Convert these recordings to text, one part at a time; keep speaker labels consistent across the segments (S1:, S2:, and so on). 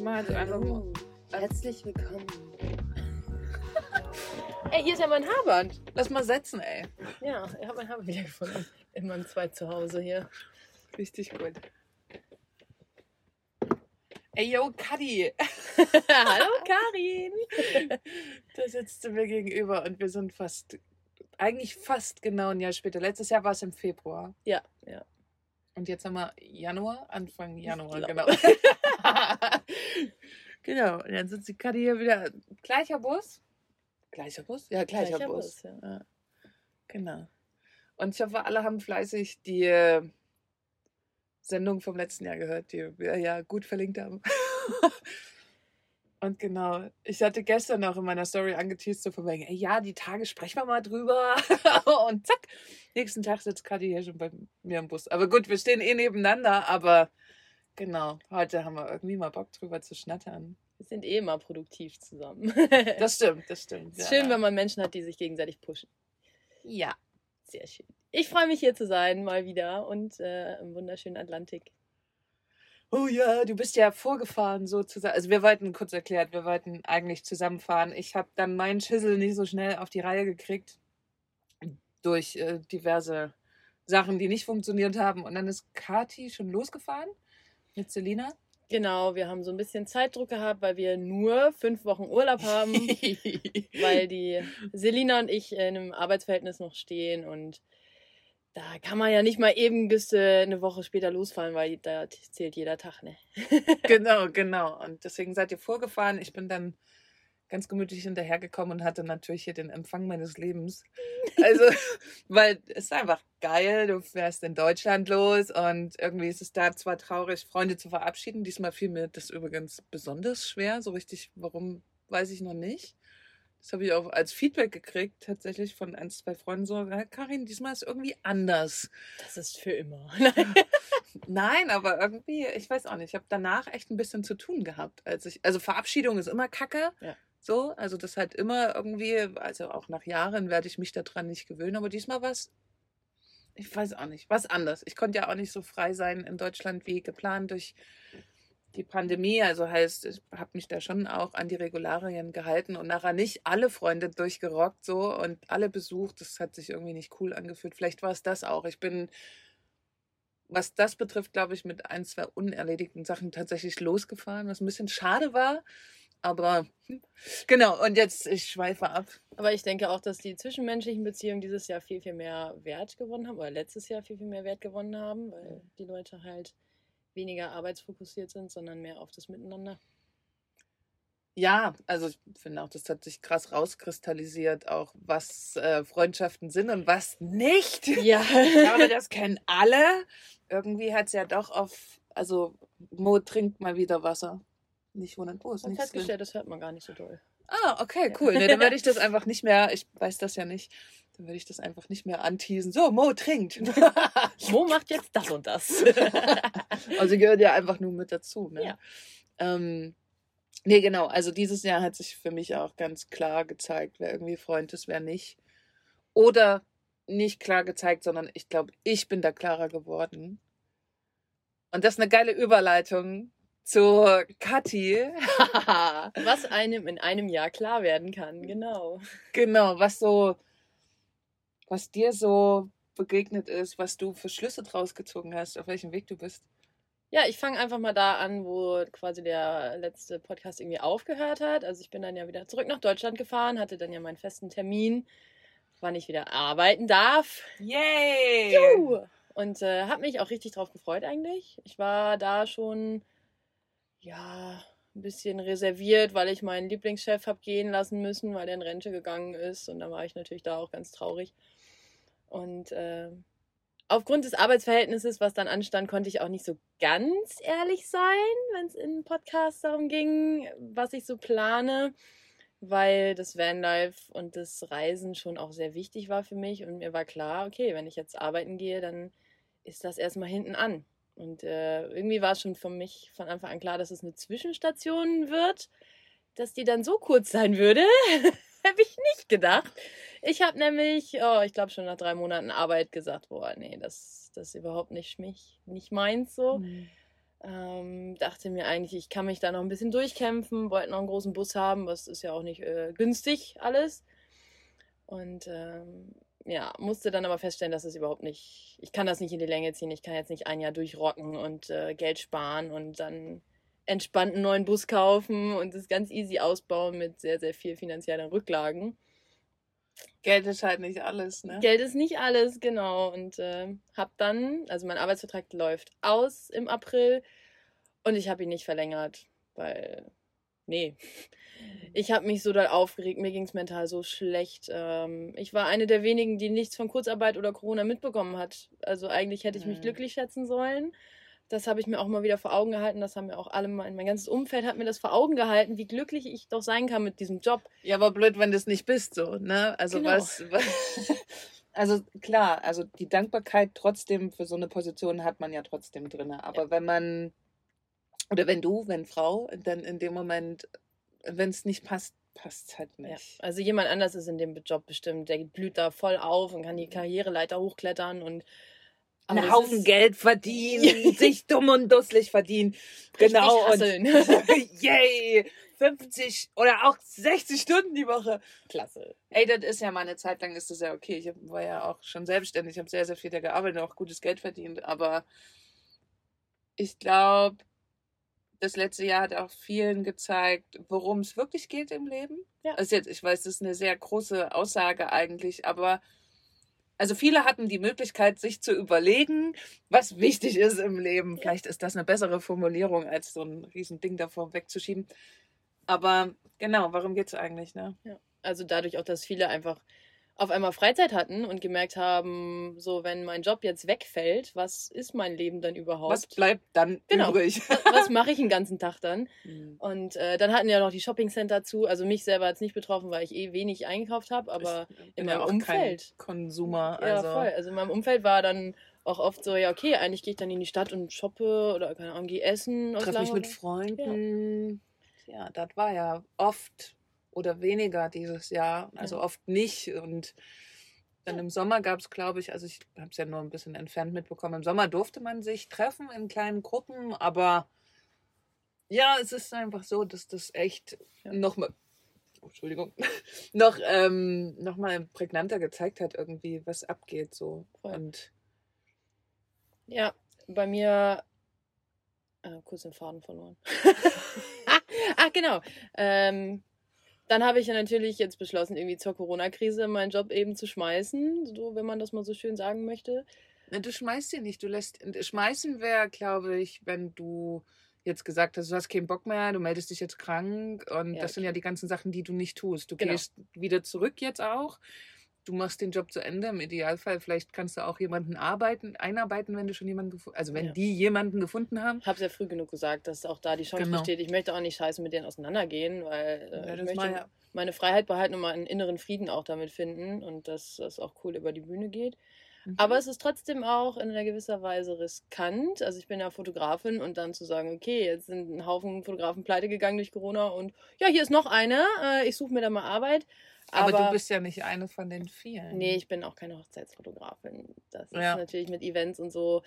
S1: mache jetzt einfach.
S2: Herzlich willkommen.
S1: Ey, hier ist ja mein Haarband. Lass mal setzen, ey.
S2: Ja, ich habe mein Haar wiedergefunden. In meinem Zweit-Zuhause hier.
S1: Richtig gut. Ey, yo, Kadi.
S2: Hallo Karin.
S1: Da sitzt du mir gegenüber und wir sind fast, eigentlich fast genau ein Jahr später. Letztes Jahr war es im Februar.
S2: Ja, ja.
S1: Und jetzt haben wir Januar, Anfang Januar, genau. genau, und dann sitzt die Kadi hier wieder. Gleicher Bus? Gleicher Bus? Ja, gleicher,
S2: Gleicher
S1: Bus.
S2: Bus, ja.
S1: ja. Genau. Und ich hoffe, alle haben fleißig die äh, Sendung vom letzten Jahr gehört, die wir ja gut verlinkt haben. Und genau, ich hatte gestern noch in meiner Story angeteased, so von wegen, ey, ja, die Tage sprechen wir mal drüber. Und zack, nächsten Tag sitzt Kadi hier schon bei mir im Bus. Aber gut, wir stehen eh nebeneinander, aber genau, heute haben wir irgendwie mal Bock drüber zu schnattern.
S2: Wir sind eh immer produktiv zusammen.
S1: Das stimmt, das stimmt.
S2: Es ist schön, wenn man Menschen hat, die sich gegenseitig pushen.
S1: Ja.
S2: Sehr schön. Ich freue mich hier zu sein, mal wieder und äh, im wunderschönen Atlantik.
S1: Oh ja, du bist ja vorgefahren sozusagen. Also wir wollten kurz erklärt, wir wollten eigentlich zusammenfahren. Ich habe dann meinen Schissel nicht so schnell auf die Reihe gekriegt durch äh, diverse Sachen, die nicht funktioniert haben. Und dann ist Kati schon losgefahren mit Selina.
S2: Genau, wir haben so ein bisschen Zeitdruck gehabt, weil wir nur fünf Wochen Urlaub haben, weil die Selina und ich in einem Arbeitsverhältnis noch stehen und da kann man ja nicht mal eben bis äh, eine Woche später losfahren, weil da zählt jeder Tag, ne?
S1: genau, genau. Und deswegen seid ihr vorgefahren. Ich bin dann ganz gemütlich hinterhergekommen und hatte natürlich hier den Empfang meines Lebens. Also, weil es ist einfach geil, du fährst in Deutschland los und irgendwie ist es da zwar traurig, Freunde zu verabschieden. Diesmal fiel mir das übrigens besonders schwer. So richtig, warum, weiß ich noch nicht. Das habe ich auch als Feedback gekriegt, tatsächlich von ein, zwei Freunden so, "Ja, Karin, diesmal ist irgendwie anders.
S2: Das ist für immer.
S1: Nein, aber irgendwie, ich weiß auch nicht, ich habe danach echt ein bisschen zu tun gehabt. Als ich, also Verabschiedung ist immer Kacke.
S2: Ja.
S1: So, also das halt immer irgendwie, also auch nach Jahren werde ich mich daran nicht gewöhnen, aber diesmal war es, ich weiß auch nicht, was anders. Ich konnte ja auch nicht so frei sein in Deutschland wie geplant durch die Pandemie. Also heißt, ich habe mich da schon auch an die Regularien gehalten und nachher nicht alle Freunde durchgerockt so und alle besucht. Das hat sich irgendwie nicht cool angefühlt. Vielleicht war es das auch. Ich bin was das betrifft, glaube ich, mit ein, zwei unerledigten Sachen tatsächlich losgefahren, was ein bisschen schade war. Aber genau, und jetzt, ich schweife ab.
S2: Aber ich denke auch, dass die zwischenmenschlichen Beziehungen dieses Jahr viel, viel mehr Wert gewonnen haben oder letztes Jahr viel, viel mehr Wert gewonnen haben, weil die Leute halt weniger arbeitsfokussiert sind, sondern mehr auf das Miteinander.
S1: Ja, also ich finde auch, das hat sich krass rauskristallisiert, auch was äh, Freundschaften sind und was nicht.
S2: Ja.
S1: Ich glaube, das kennen alle. Irgendwie hat es ja doch auf, also Mo trinkt mal wieder Wasser. Nicht wundern. Oh, ist
S2: Und
S1: nichts drin.
S2: festgestellt, das hört man gar nicht so doll.
S1: Ah, okay, cool. Nee, dann werde ich das einfach nicht mehr, ich weiß das ja nicht, dann werde ich das einfach nicht mehr anteasen. So, Mo trinkt.
S2: Mo macht jetzt das und das.
S1: also gehört ja einfach nur mit dazu. Ne?
S2: Ja.
S1: Ähm, nee, genau. Also dieses Jahr hat sich für mich auch ganz klar gezeigt, wer irgendwie Freund ist, wer nicht. Oder nicht klar gezeigt, sondern ich glaube, ich bin da klarer geworden. Und das ist eine geile Überleitung zu Kathi.
S2: Was einem in einem Jahr klar werden kann, genau.
S1: Genau, was so, was dir so begegnet ist, was du für Schlüsse draus gezogen hast, auf welchem Weg du bist.
S2: Ja, ich fange einfach mal da an, wo quasi der letzte Podcast irgendwie aufgehört hat. Also ich bin dann ja wieder zurück nach Deutschland gefahren, hatte dann ja meinen festen Termin, wann ich wieder arbeiten darf.
S1: Yay!
S2: Juhu! Und äh, habe mich auch richtig drauf gefreut eigentlich. Ich war da schon, ja, ein bisschen reserviert, weil ich meinen Lieblingschef habe gehen lassen müssen, weil der in Rente gegangen ist. Und da war ich natürlich da auch ganz traurig. Und äh, aufgrund des Arbeitsverhältnisses, was dann anstand, konnte ich auch nicht so ganz ehrlich sein, wenn es in Podcasts darum ging, was ich so plane, weil das Vanlife und das Reisen schon auch sehr wichtig war für mich und mir war klar, okay, wenn ich jetzt arbeiten gehe, dann ist das erstmal hinten an. Und äh, irgendwie war es schon für mich von Anfang an klar, dass es eine Zwischenstation wird, dass die dann so kurz sein würde. habe ich nicht gedacht. Ich habe nämlich, oh, ich glaube schon nach drei Monaten Arbeit gesagt, boah, nee, das, das ist überhaupt nicht mich, nicht meins so.
S1: Mhm.
S2: Ähm, dachte mir eigentlich, ich kann mich da noch ein bisschen durchkämpfen, wollte noch einen großen Bus haben, was ist ja auch nicht äh, günstig alles. Und ähm, ja, musste dann aber feststellen, dass es überhaupt nicht, ich kann das nicht in die Länge ziehen, ich kann jetzt nicht ein Jahr durchrocken und äh, Geld sparen und dann entspannt einen neuen Bus kaufen und das ganz easy ausbauen mit sehr, sehr viel finanziellen Rücklagen.
S1: Geld ist halt nicht alles, ne?
S2: Geld ist nicht alles, genau. Und äh, hab dann, also mein Arbeitsvertrag läuft aus im April und ich habe ihn nicht verlängert, weil, nee. Ich habe mich so doll aufgeregt, mir ging es mental so schlecht. Ähm, ich war eine der wenigen, die nichts von Kurzarbeit oder Corona mitbekommen hat. Also eigentlich hätte ich mich mhm. glücklich schätzen sollen das habe ich mir auch mal wieder vor Augen gehalten. Das haben mir auch alle mein, mein ganzes Umfeld hat mir das vor Augen gehalten, wie glücklich ich doch sein kann mit diesem Job.
S1: Ja, aber blöd, wenn du es nicht bist, so, ne? Also genau. was, was also klar, also die Dankbarkeit trotzdem für so eine Position hat man ja trotzdem drin. Aber ja. wenn man oder wenn du, wenn Frau, dann in dem Moment, wenn es nicht passt, passt es halt nicht.
S2: Ja. Also jemand anders ist in dem Job bestimmt, der blüht da voll auf und kann die mhm. Karriereleiter hochklettern und
S1: einen Haufen Geld verdienen, sich dumm und dusselig verdienen. Genau. Und yay! 50 oder auch 60 Stunden die Woche.
S2: Klasse.
S1: Ey, das ist ja mal eine Zeit lang ist das ja okay. Ich war ja auch schon selbstständig, habe sehr, sehr viel da gearbeitet, auch gutes Geld verdient. Aber ich glaube, das letzte Jahr hat auch vielen gezeigt, worum es wirklich geht im Leben. Ja. Also jetzt, ich weiß, das ist eine sehr große Aussage eigentlich, aber also viele hatten die Möglichkeit, sich zu überlegen, was wichtig ist im Leben. Vielleicht ist das eine bessere Formulierung, als so ein Riesending davor wegzuschieben. Aber genau, warum geht es eigentlich? Ne?
S2: Ja. Also dadurch auch, dass viele einfach auf einmal Freizeit hatten und gemerkt haben, so wenn mein Job jetzt wegfällt, was ist mein Leben dann überhaupt?
S1: Was bleibt dann genau. übrig?
S2: was, was mache ich den ganzen Tag dann? Mhm. Und äh, dann hatten ja noch die Shoppingcenter zu. Also mich selber jetzt nicht betroffen, weil ich eh wenig eingekauft habe, aber in meinem ja Umfeld.
S1: Konsumer.
S2: Also. Ja, voll. Also in meinem Umfeld war dann auch oft so, ja, okay, eigentlich gehe ich dann in die Stadt und shoppe oder keine Ahnung, gehe essen.
S1: Treffe mich mit Freunden. Ja. ja, das war ja oft oder weniger dieses Jahr, also ja. oft nicht. Und dann im Sommer gab es, glaube ich, also ich habe es ja nur ein bisschen entfernt mitbekommen, im Sommer durfte man sich treffen in kleinen Gruppen, aber ja, es ist einfach so, dass das echt ja. nochmal, oh, Entschuldigung, noch, ähm, noch mal prägnanter gezeigt hat, irgendwie, was abgeht so. Voll. Und
S2: ja, bei mir äh, kurz den Faden verloren. Ach, genau. Ähm, dann habe ich ja natürlich jetzt beschlossen, irgendwie zur Corona-Krise meinen Job eben zu schmeißen, so wenn man das mal so schön sagen möchte.
S1: Du schmeißt ihn nicht. Du lässt. Schmeißen wäre, glaube ich, wenn du jetzt gesagt hast, du hast keinen Bock mehr, du meldest dich jetzt krank und ja, das sind ja die ganzen Sachen, die du nicht tust. Du genau. gehst wieder zurück jetzt auch du machst den Job zu Ende. Im Idealfall, vielleicht kannst du auch jemanden arbeiten, einarbeiten, wenn du schon jemanden gefunden Also wenn ja. die jemanden gefunden haben.
S2: Ich habe sehr früh genug gesagt, dass auch da die Chance genau. besteht. Ich möchte auch nicht scheiße mit denen auseinandergehen, weil äh, ja, ich möchte ja. meine Freiheit behalten und meinen inneren Frieden auch damit finden und dass das auch cool über die Bühne geht. Mhm. Aber es ist trotzdem auch in einer gewisser Weise riskant. Also ich bin ja Fotografin und dann zu sagen, okay, jetzt sind ein Haufen Fotografen pleite gegangen durch Corona und ja, hier ist noch einer, äh, ich suche mir da mal Arbeit.
S1: Aber, aber, du bist ja nicht eine von den vielen.
S2: Nee, ich bin auch keine Hochzeitsfotografin. Das ja. ist natürlich mit Events und so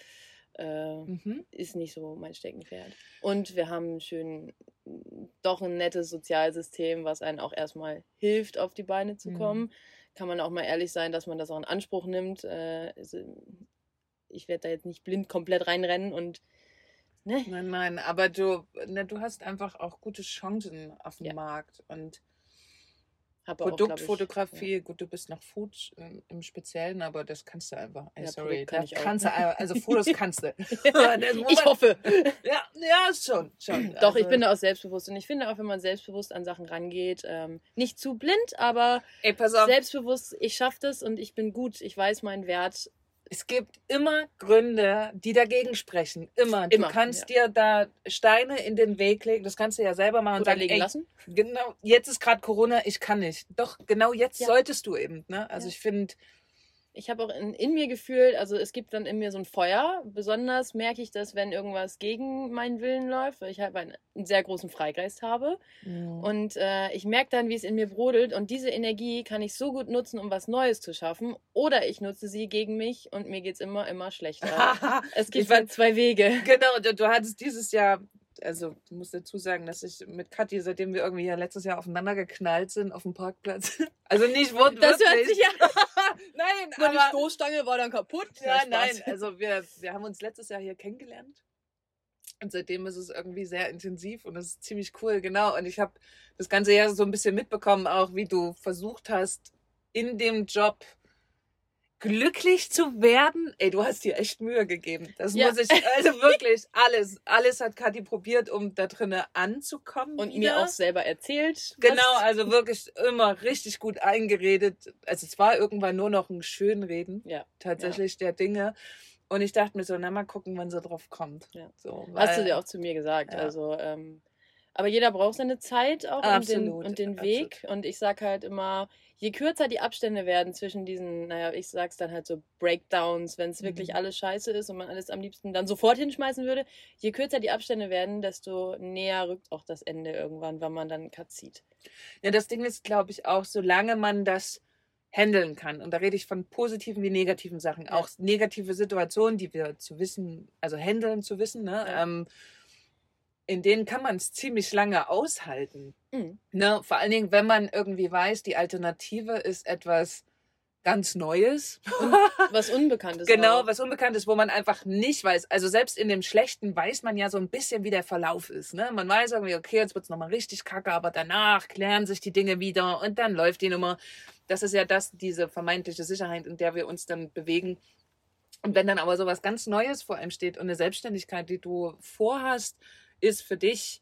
S2: äh, mhm. ist nicht so mein Steckenpferd. Und wir haben schön doch ein nettes Sozialsystem, was einen auch erstmal hilft, auf die Beine zu kommen. Mhm. Kann man auch mal ehrlich sein, dass man das auch in Anspruch nimmt. Äh, also ich werde da jetzt nicht blind komplett reinrennen und
S1: Ne? Nein, nein, aber du, ne, du hast einfach auch gute Chancen auf dem ja. Markt und habe Produktfotografie, auch, gut, du bist noch Food äh, im Speziellen, aber das kannst du einfach. Ey, ja, sorry, kann das kannst du einfach, also Fotos kannst du.
S2: ich hoffe.
S1: Ja, ja, schon, schon.
S2: Doch, also, ich bin da auch selbstbewusst und ich finde auch, wenn man selbstbewusst an Sachen rangeht, ähm, nicht zu blind, aber
S1: ey,
S2: selbstbewusst, ich schaffe das und ich bin gut, ich weiß meinen Wert
S1: es gibt immer Gründe, die dagegen sprechen. Immer. immer du kannst ja. dir da Steine in den Weg legen. Das kannst du ja selber machen
S2: und sagen, legen ey, lassen.
S1: Genau, jetzt ist gerade Corona, ich kann nicht. Doch, genau jetzt ja. solltest du eben. Ne? Also ja. ich finde,
S2: ich habe auch in, in mir gefühlt, also es gibt dann in mir so ein Feuer. Besonders merke ich das, wenn irgendwas gegen meinen Willen läuft, weil ich halt einen, einen sehr großen Freigeist habe.
S1: Mhm.
S2: Und äh, ich merke dann, wie es in mir brodelt. Und diese Energie kann ich so gut nutzen, um was Neues zu schaffen. Oder ich nutze sie gegen mich und mir geht es immer, immer schlechter. es gibt halt zwei Wege.
S1: Genau, du, du hattest dieses Jahr, also du musst dazu sagen, dass ich mit Kathi, seitdem wir irgendwie ja letztes Jahr aufeinander geknallt sind auf dem Parkplatz. Also nicht wortwörtlich.
S2: Das hört sich ja.
S1: Nein,
S2: Meine
S1: aber
S2: Stoßstange war dann kaputt.
S1: ja,
S2: Spaß.
S1: nein, also wir, wir haben uns letztes Jahr hier kennengelernt. Und seitdem ist es irgendwie sehr intensiv und es ist ziemlich cool, genau. Und ich habe das ganze Jahr so ein bisschen mitbekommen, auch wie du versucht hast, in dem Job glücklich zu werden. Ey, du hast dir echt Mühe gegeben. Das
S2: Ja.
S1: muss ich, also wirklich, alles, alles hat Kathi probiert, um da drinnen anzukommen.
S2: Und
S1: wieder.
S2: mir auch selber erzählt.
S1: Genau, also wirklich immer richtig gut eingeredet. Also es war irgendwann nur noch ein Schönreden
S2: Ja.
S1: tatsächlich der Dinge. Und ich dachte mir so, na mal gucken, wann sie drauf kommt.
S2: Ja.
S1: So,
S2: Hast du
S1: weil-
S2: dir auch zu mir gesagt.
S1: Ja.
S2: Also, ähm, aber jeder braucht seine Zeit auch und den,
S1: Absolut,
S2: und den
S1: absolut.
S2: Weg. Und ich sag halt immer, je kürzer die Abstände werden zwischen diesen, naja, ich sag's dann halt so Breakdowns, wenn es wirklich
S1: Mhm.
S2: alles scheiße ist und man alles am liebsten dann sofort hinschmeißen würde, je kürzer die Abstände werden, desto näher rückt auch das Ende irgendwann, wenn man dann Cut zieht.
S1: Ja, das Ding ist, glaube ich, auch, solange man das handeln kann. Und da rede ich von positiven wie negativen Sachen.
S2: Ja.
S1: Auch negative Situationen, die wir zu wissen, also handeln zu wissen, ne?
S2: Ja.
S1: Ähm, in denen kann man es ziemlich lange aushalten.
S2: Mhm.
S1: Ne? Vor allen Dingen, wenn man irgendwie weiß, die Alternative ist etwas ganz Neues.
S2: Was Unbekanntes.
S1: Genau,
S2: auch.
S1: was unbekannt ist, wo man einfach nicht weiß. Also selbst in dem Schlechten weiß man ja so ein bisschen, wie der Verlauf ist. Ne? Man weiß irgendwie, okay, jetzt wird's nochmal richtig kacke, aber danach klären sich die Dinge wieder und dann läuft die Nummer. Das ist ja das, diese vermeintliche Sicherheit, in der wir uns dann bewegen. Und wenn dann aber so was ganz Neues vor einem steht und eine Selbstständigkeit, die du vorhast, ist für dich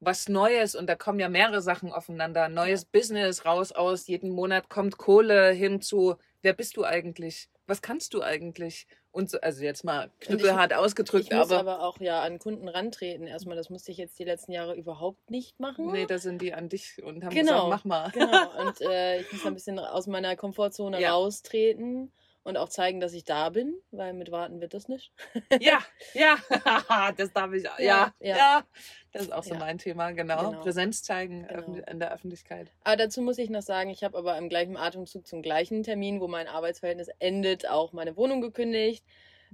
S1: was Neues und da kommen ja mehrere Sachen aufeinander. Neues Business raus aus, jeden Monat kommt Kohle hinzu. Wer bist du eigentlich? Was kannst du eigentlich? Und so, also jetzt mal knüppelhart ausgedrückt,
S2: Ich muss
S1: aber,
S2: aber auch ja an Kunden rantreten. Erstmal, das musste ich jetzt die letzten Jahre überhaupt nicht machen.
S1: nee, da sind die an dich und haben
S2: Genau.
S1: gesagt, mach mal.
S2: Genau, und äh, ich muss ein bisschen aus meiner Komfortzone
S1: Ja.
S2: raustreten und auch zeigen, dass ich da bin, weil mit Warten wird das nicht.
S1: Ja, ja, das darf ich. Ja, ja,
S2: ja.
S1: Das ist auch so
S2: Ja.
S1: mein Thema, genau.
S2: Genau.
S1: Präsenz zeigen
S2: Genau.
S1: in der Öffentlichkeit.
S2: Aber dazu muss ich noch sagen, ich habe aber im gleichen Atemzug zum gleichen Termin, wo mein Arbeitsverhältnis endet, auch meine Wohnung gekündigt.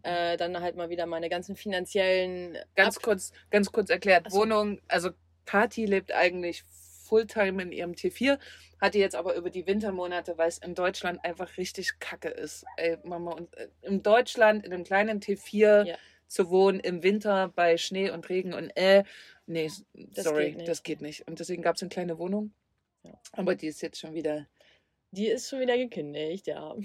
S2: Äh, dann halt mal wieder meine ganzen finanziellen
S1: Ganz
S2: Ab
S1: kurz, ganz kurz erklärt.
S2: Ach so.
S1: Wohnung, also Kati lebt eigentlich Fulltime in ihrem T4, hatte jetzt aber über die Wintermonate, weil es in Deutschland einfach richtig kacke ist. Ey, Mama, und äh, in Deutschland, in einem kleinen T4
S2: Ja.
S1: zu wohnen, im Winter bei Schnee und Regen und äh, nee,
S2: Das
S1: sorry,
S2: geht
S1: das geht nicht. Und deswegen gab es eine kleine Wohnung.
S2: Ja.
S1: Aber die ist jetzt schon wieder.
S2: Die ist schon wieder gekündigt, ja.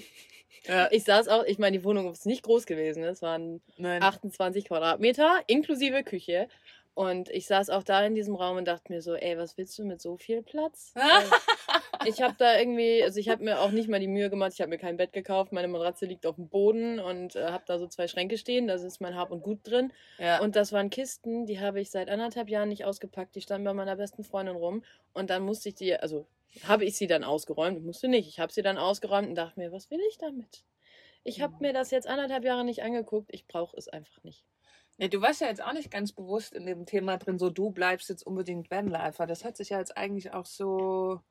S1: Ja,
S2: Ich saß auch, ich meine, die Wohnung ist nicht groß gewesen. Es waren
S1: nein.
S2: 28 Quadratmeter inklusive Küche. Und ich saß auch da in diesem Raum und dachte mir so, ey, was willst du mit so viel Platz? Äh, ich habe da irgendwie, also ich habe mir auch nicht mal die Mühe gemacht, ich habe mir kein Bett gekauft, meine Matratze liegt auf dem Boden und äh, habe da so zwei Schränke stehen, da ist mein Hab und Gut drin.
S1: ja.
S2: Und das waren Kisten, die habe ich seit anderthalb Jahren nicht ausgepackt, die standen bei meiner besten Freundin rum. Und dann musste ich die, also habe ich sie dann ausgeräumt, musste nicht, ich habe sie dann ausgeräumt und dachte mir, was will ich damit? Ich habe mir das jetzt anderthalb Jahre nicht angeguckt, ich brauche es einfach nicht.
S1: Nee, du warst ja jetzt auch nicht ganz bewusst in dem Thema drin, so du bleibst jetzt unbedingt Vanlifer. Das hat sich ja jetzt eigentlich auch so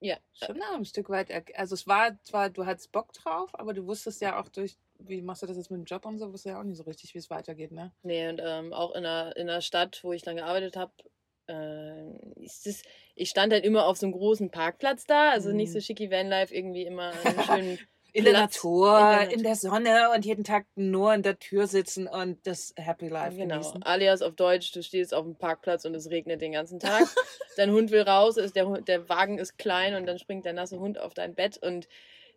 S2: Ja,
S1: schon auch ein Stück weit. Also es war zwar, du hattest Bock drauf, aber du wusstest ja auch durch, wie machst du das jetzt mit dem Job und so, wusstest ja auch nicht so richtig, wie es weitergeht, ne?
S2: Nee, und ähm, auch in der, in der Stadt, wo ich dann gearbeitet habe, äh, ist es, ich stand halt immer auf so einem großen Parkplatz da, also nicht
S1: Mhm.
S2: so schicki Vanlife, irgendwie immer einen schönen
S1: In der Natur,
S2: in der
S1: in der Sonne und jeden Tag nur in der Tür sitzen und das Happy Life
S2: Genau.
S1: genießen.
S2: Alias auf Deutsch, du stehst auf dem Parkplatz und es regnet den ganzen Tag. dein Hund will raus, ist der, der Wagen ist klein und dann springt der nasse Hund auf dein Bett und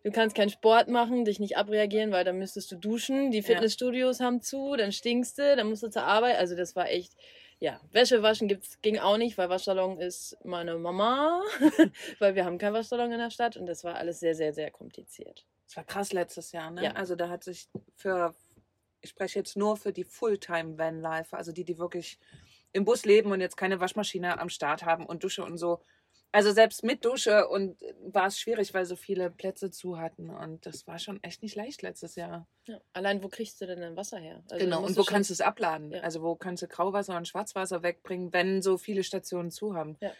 S2: du kannst keinen Sport machen, dich nicht abreagieren, weil dann müsstest du duschen. Die
S1: Ja.
S2: Fitnessstudios haben zu, dann stinkst du, dann musst du zur Arbeit. Also das war echt. Ja, Wäsche waschen gibt's, ging auch nicht, weil Waschsalon ist meine Mama, weil wir haben keinen Waschsalon in der Stadt und das war alles sehr, sehr, sehr kompliziert.
S1: Das war krass letztes Jahr, ne?
S2: Ja.
S1: Also da hat sich für, ich spreche jetzt nur für die Fulltime-Vanlifer, also die, die wirklich im Bus leben und jetzt keine Waschmaschine am Start haben und Dusche und so. Also selbst mit Dusche und war es schwierig, weil so viele Plätze zu hatten. Und das war schon echt nicht leicht letztes Jahr.
S2: Ja. Allein, wo kriegst du denn dein Wasser her? Also,
S1: genau, und wo kannst du es abladen?
S2: Ja.
S1: Also wo kannst du Grauwasser und Schwarzwasser wegbringen, wenn so viele Stationen zu haben?
S2: Ja.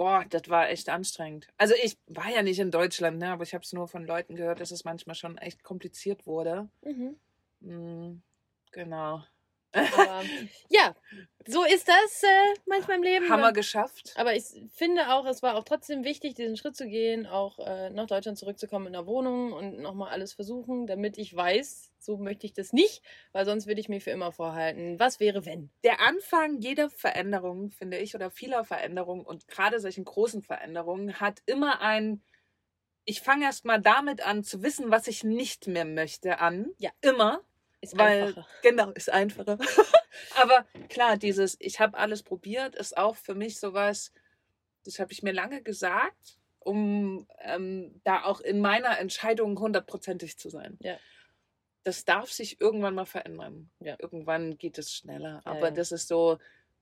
S1: Boah, das war echt anstrengend. Also ich war ja nicht in Deutschland, ne, aber ich habe es nur von Leuten gehört, dass es manchmal schon echt kompliziert wurde.
S2: Mhm.
S1: Mm, genau.
S2: Aber ja, so ist das äh, manchmal im Leben.
S1: Haben wir geschafft.
S2: Aber ich finde auch, es war auch trotzdem wichtig, diesen Schritt zu gehen, auch äh, nach Deutschland zurückzukommen in der Wohnung und nochmal alles versuchen, damit ich weiß, so möchte ich das nicht, weil sonst würde ich mir für immer vorhalten, was wäre, wenn.
S1: Der Anfang jeder Veränderung, finde ich, oder vieler Veränderungen und gerade solchen großen Veränderungen hat immer ein, ich fange erst mal damit an zu wissen, was ich nicht mehr möchte, an.
S2: Ja.
S1: Immer.
S2: Ist
S1: Weil,
S2: einfacher.
S1: genau, ist einfacher. Aber klar, dieses, ich habe alles probiert, ist auch für mich sowas, das habe ich mir lange gesagt, um ähm, da auch in meiner Entscheidung hundertprozentig zu sein.
S2: Ja.
S1: Das darf sich irgendwann mal verändern.
S2: Ja.
S1: Irgendwann geht es schneller. Aber
S2: ja.
S1: das ist so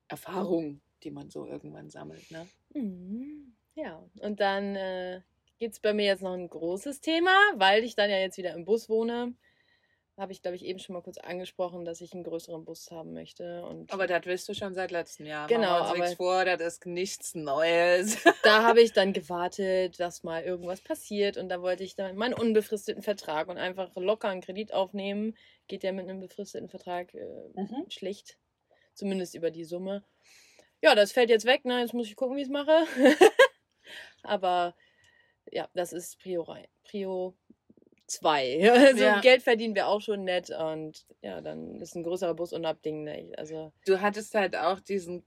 S1: Erfahrung, die man so irgendwann sammelt. Ne?
S2: Mhm. Ja, und dann äh, gibt es bei mir jetzt noch ein großes Thema, weil ich dann ja jetzt wieder im Bus wohne. Habe ich, glaube ich, eben schon mal kurz angesprochen, dass ich einen größeren Bus haben möchte. Und
S1: Aber das willst du schon seit letztem Jahr.
S2: Genau,
S1: uns nichts
S2: aber-
S1: vor, das ist nichts Neues.
S2: da habe ich dann gewartet, dass mal irgendwas passiert. Und da wollte ich dann meinen unbefristeten Vertrag und einfach locker einen Kredit aufnehmen. Geht ja mit einem befristeten Vertrag äh,
S1: Mhm.
S2: schlecht. Zumindest über die Summe. Ja, das fällt jetzt weg. Ne? Jetzt muss ich gucken, wie ich es mache. Aber ja, das ist Prio, Prio 2. Also
S1: Ja.
S2: Geld verdienen wir auch schon nett. Und ja, dann ist ein größerer Bus unabdinglich. Also
S1: du hattest halt auch diesen,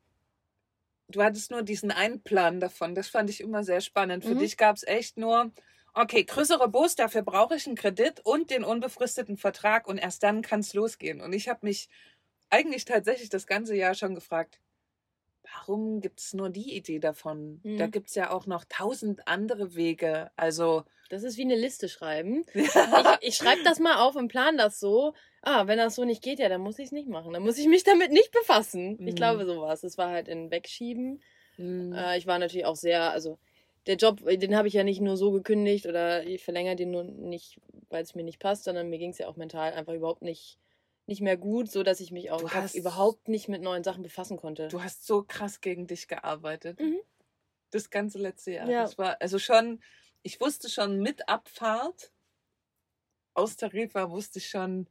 S1: du hattest nur diesen einen Plan davon. Das fand ich immer sehr spannend. Für
S2: Mhm.
S1: dich gab es echt nur, okay, größere Bus, dafür brauche ich einen Kredit und den unbefristeten Vertrag und erst dann kann es losgehen. Und ich habe mich eigentlich tatsächlich das ganze Jahr schon gefragt, warum gibt es nur die Idee davon?
S2: Mhm.
S1: Da gibt es ja auch noch tausend andere Wege. Also,
S2: das ist wie eine Liste schreiben. ich, ich schreibe das mal auf und plan das so. Ah, wenn das so nicht geht, ja, dann muss ich es nicht machen. Dann muss ich mich damit nicht befassen. Ich
S1: Mhm.
S2: glaube sowas. Es war halt in Wegschieben.
S1: mm,
S2: Äh, ich war natürlich auch sehr, also der Job, den habe ich ja nicht nur so gekündigt oder ich verlängere den nur nicht, weil es mir nicht passt, sondern mir ging es ja auch mental einfach überhaupt nicht, nicht mehr gut, so dass ich mich auch
S1: hast-
S2: überhaupt nicht mit neuen Sachen befassen konnte.
S1: du hast so krass gegen dich gearbeitet.
S2: Mhm.
S1: Das ganze letzte Jahr.
S2: Ja.
S1: Das war also schon, ich wusste schon mit Abfahrt aus Tarifa, wusste ich schon,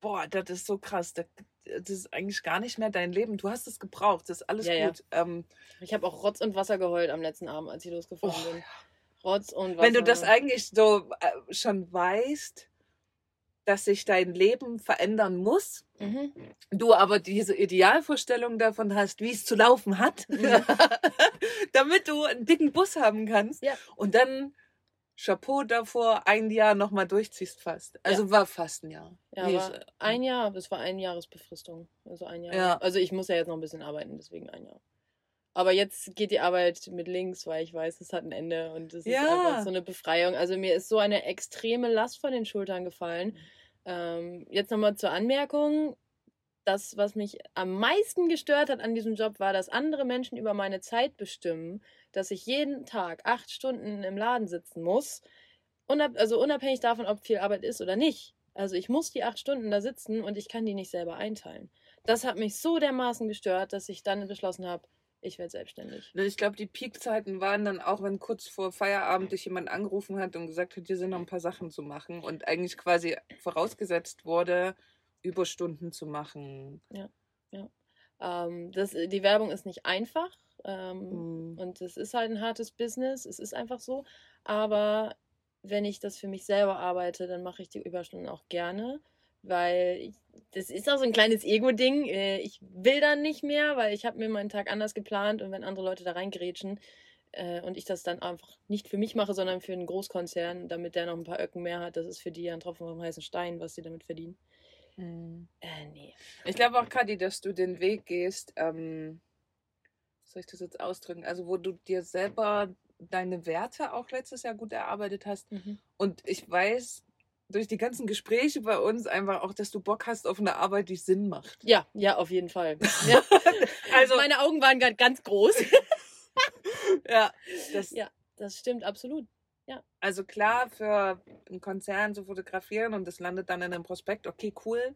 S1: boah, das ist so krass. Das, das ist eigentlich gar nicht mehr dein Leben. Du hast es gebraucht, das ist alles
S2: Ja, ja.
S1: gut. Ähm,
S2: Ich habe auch Rotz und Wasser geheult am letzten Abend, als ich losgefahren
S1: Oh,
S2: bin. Rotz und Wasser.
S1: wenn du das eigentlich so äh, schon weißt, dass sich dein Leben verändern muss,
S2: Mhm.
S1: du aber diese Idealvorstellung davon hast, wie es zu laufen hat,
S2: Mhm.
S1: damit du einen dicken Bus haben kannst
S2: Ja.
S1: und dann Chapeau davor ein Jahr nochmal durchziehst fast. Also war fast ein Jahr.
S2: Ja,
S1: Nee,
S2: ein Jahr, das war ein Jahresbefristung. Also ein Jahr.
S1: Ja.
S2: Also ich muss ja jetzt noch ein bisschen arbeiten, deswegen ein Jahr. Aber jetzt geht die Arbeit mit links, weil ich weiß, es hat ein Ende und es
S1: Ja.
S2: ist einfach so eine Befreiung. Also mir ist so eine extreme Last von den Schultern gefallen. Ähm, jetzt nochmal zur Anmerkung. Das, was mich am meisten gestört hat an diesem Job, war, dass andere Menschen über meine Zeit bestimmen, dass ich jeden Tag acht Stunden im Laden sitzen muss. Unab also unabhängig davon, ob viel Arbeit ist oder nicht. Also ich muss die acht Stunden da sitzen und ich kann die nicht selber einteilen. Das hat mich so dermaßen gestört, dass ich dann beschlossen habe, ich werde selbstständig.
S1: Ich glaube, die Peakzeiten waren dann auch, wenn kurz vor Feierabend dich jemand angerufen hat und gesagt hat, hier sind noch ein paar Sachen zu machen und eigentlich quasi vorausgesetzt wurde, Überstunden zu machen.
S2: Ähm, das, die Werbung ist nicht einfach. Ähm,
S1: Mhm.
S2: Und es ist halt ein hartes Business, es ist einfach so. Aber wenn ich das für mich selber arbeite, dann mache ich die Überstunden auch gerne, weil ich, das ist auch so ein kleines Ego-Ding. Äh, Ich will dann nicht mehr, weil ich habe mir meinen Tag anders geplant und wenn andere Leute da reingrätschen äh, und ich das dann einfach nicht für mich mache, sondern für einen Großkonzern, damit der noch ein paar Öcken mehr hat, das ist für die ja ein Tropfen vom heißen Stein, was sie damit verdienen.
S1: Mhm.
S2: Äh, nee.
S1: Ich glaube auch, Kadi, dass du den Weg gehst, ähm, wie soll ich das jetzt ausdrücken? Also, wo du dir selber deine Werte auch letztes Jahr gut erarbeitet hast.
S2: Mhm.
S1: Und ich weiß durch die ganzen Gespräche bei uns einfach auch, dass du Bock hast auf eine Arbeit, die Sinn macht.
S2: Ja, ja, auf jeden Fall. Ja.
S1: Also,
S2: Meine Augen waren gerade ganz groß.
S1: ja, das,
S2: Ja, das stimmt absolut.
S1: also klar, für einen Konzern zu fotografieren und das landet dann in einem Prospekt, okay, cool.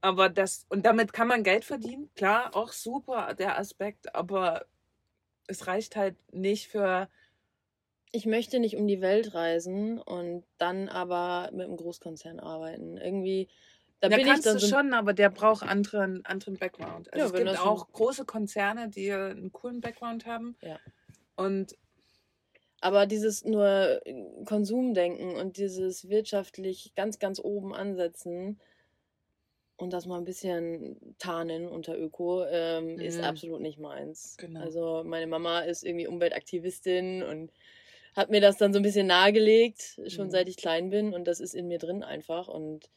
S1: Aber das, und damit kann man Geld verdienen, klar, auch super, der Aspekt, aber es reicht halt nicht für,
S2: Ich möchte nicht um die Welt reisen und dann aber mit einem Großkonzern arbeiten. Irgendwie, da
S1: da
S2: bin ich
S1: kannst du
S2: so.
S1: schon, aber der braucht anderen, anderen Background. Also
S2: Ja,
S1: es gibt auch große Konzerne, die einen coolen Background haben.
S2: Ja.
S1: Und
S2: Aber dieses nur Konsumdenken und dieses wirtschaftlich ganz, ganz oben ansetzen und das mal ein bisschen tarnen unter Öko, ähm, ist
S1: Mhm.
S2: absolut nicht meins.
S1: Genau.
S2: Also meine Mama ist irgendwie Umweltaktivistin und hat mir das dann so ein bisschen nahegelegt, schon
S1: Mhm.
S2: seit ich klein bin und das ist in mir drin einfach und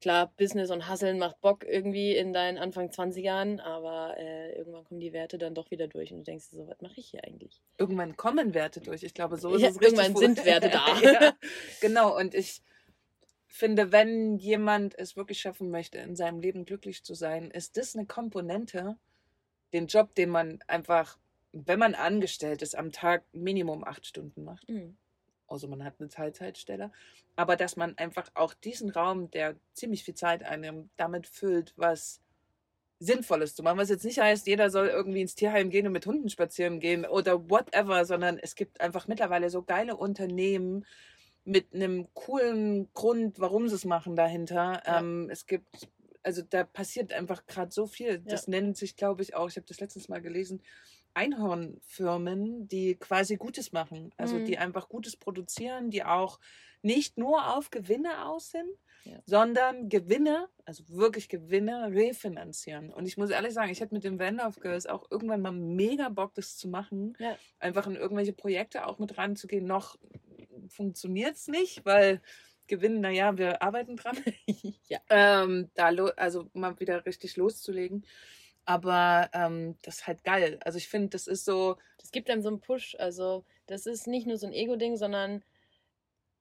S2: klar, Business und Hasseln macht Bock irgendwie in deinen Anfang 20ern, aber äh, irgendwann kommen die Werte dann doch wieder durch und du denkst dir so, was mache ich hier eigentlich?
S1: irgendwann kommen Werte durch. Ich glaube, so ist
S2: Ja,
S1: es richtig.
S2: irgendwann sind Werte da.
S1: ja, genau. Und ich finde, wenn jemand es wirklich schaffen möchte, in seinem Leben glücklich zu sein, ist das eine Komponente, den Job, den man einfach, wenn man angestellt ist, am Tag Minimum acht Stunden macht.
S2: Mhm.
S1: Außer man hat eine Teilzeitstelle. Aber dass man einfach auch diesen Raum, der ziemlich viel Zeit einnimmt, damit füllt, was Sinnvolles zu machen. Was jetzt nicht heißt, jeder soll irgendwie ins Tierheim gehen und mit Hunden spazieren gehen oder whatever, sondern es gibt einfach mittlerweile so geile Unternehmen mit einem coolen Grund, warum sie es machen dahinter.
S2: Ja.
S1: Ähm, es gibt, also da passiert einfach gerade so viel. Das nennt sich, glaube ich, auch, ich habe das letztens mal gelesen, Einhornfirmen, die quasi Gutes machen. Also
S2: Mhm.
S1: die einfach Gutes produzieren, die auch nicht nur auf Gewinne aus sind,
S2: Ja.
S1: sondern Gewinne, also wirklich Gewinne, refinanzieren. Und ich muss ehrlich sagen, ich hätte mit dem Van Love Girls auch irgendwann mal mega Bock, das zu machen.
S2: Ja.
S1: Einfach in irgendwelche Projekte auch mit ranzugehen. Noch funktioniert es nicht, weil Gewinn, naja, wir arbeiten dran.
S2: ja.
S1: ähm, da also mal wieder richtig loszulegen. Aber ähm, das ist halt geil. Also ich finde, das ist so,
S2: Das gibt einem so einen Push. Also, das ist nicht nur so ein Ego-Ding, sondern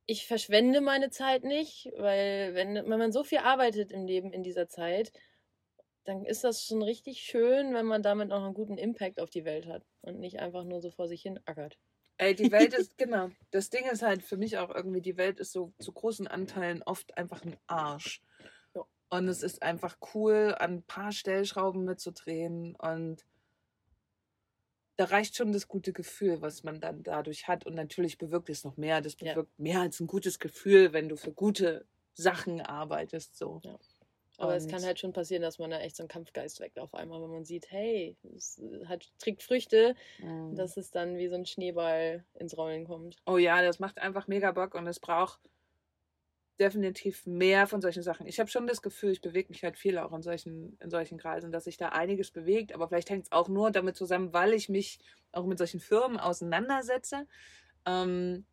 S2: ich verschwende meine Zeit nicht, weil wenn, wenn man so viel arbeitet im Leben in dieser Zeit, dann ist das schon richtig schön, wenn man damit noch einen guten Impact auf die Welt hat und nicht einfach nur so vor sich hin ackert.
S1: ey, die Welt ist, genau. Das Ding ist halt für mich auch irgendwie, die Welt ist so zu großen Anteilen oft einfach ein Arsch.
S2: Ja.
S1: Und es ist einfach cool, an ein paar Stellschrauben mitzudrehen und da reicht schon das gute Gefühl, was man dann dadurch hat. Und natürlich bewirkt es noch mehr. Das
S2: Ja.
S1: bewirkt mehr als ein gutes Gefühl, wenn du für gute Sachen arbeitest. So.
S2: Ja. Aber es
S1: Und-
S2: kann halt schon passieren, dass man da echt so einen Kampfgeist weckt auf einmal, wenn man sieht, hey, es hat, trägt Früchte,
S1: Mhm.
S2: dass es dann wie so ein Schneeball ins Rollen kommt.
S1: Oh ja, das macht einfach mega Bock und es braucht definitiv mehr von solchen Sachen. Ich habe schon das Gefühl, ich bewege mich halt viel auch in solchen, in solchen Kreisen, dass sich da einiges bewegt, aber vielleicht hängt es auch nur damit zusammen, weil ich mich auch mit solchen Firmen auseinandersetze. Ähm,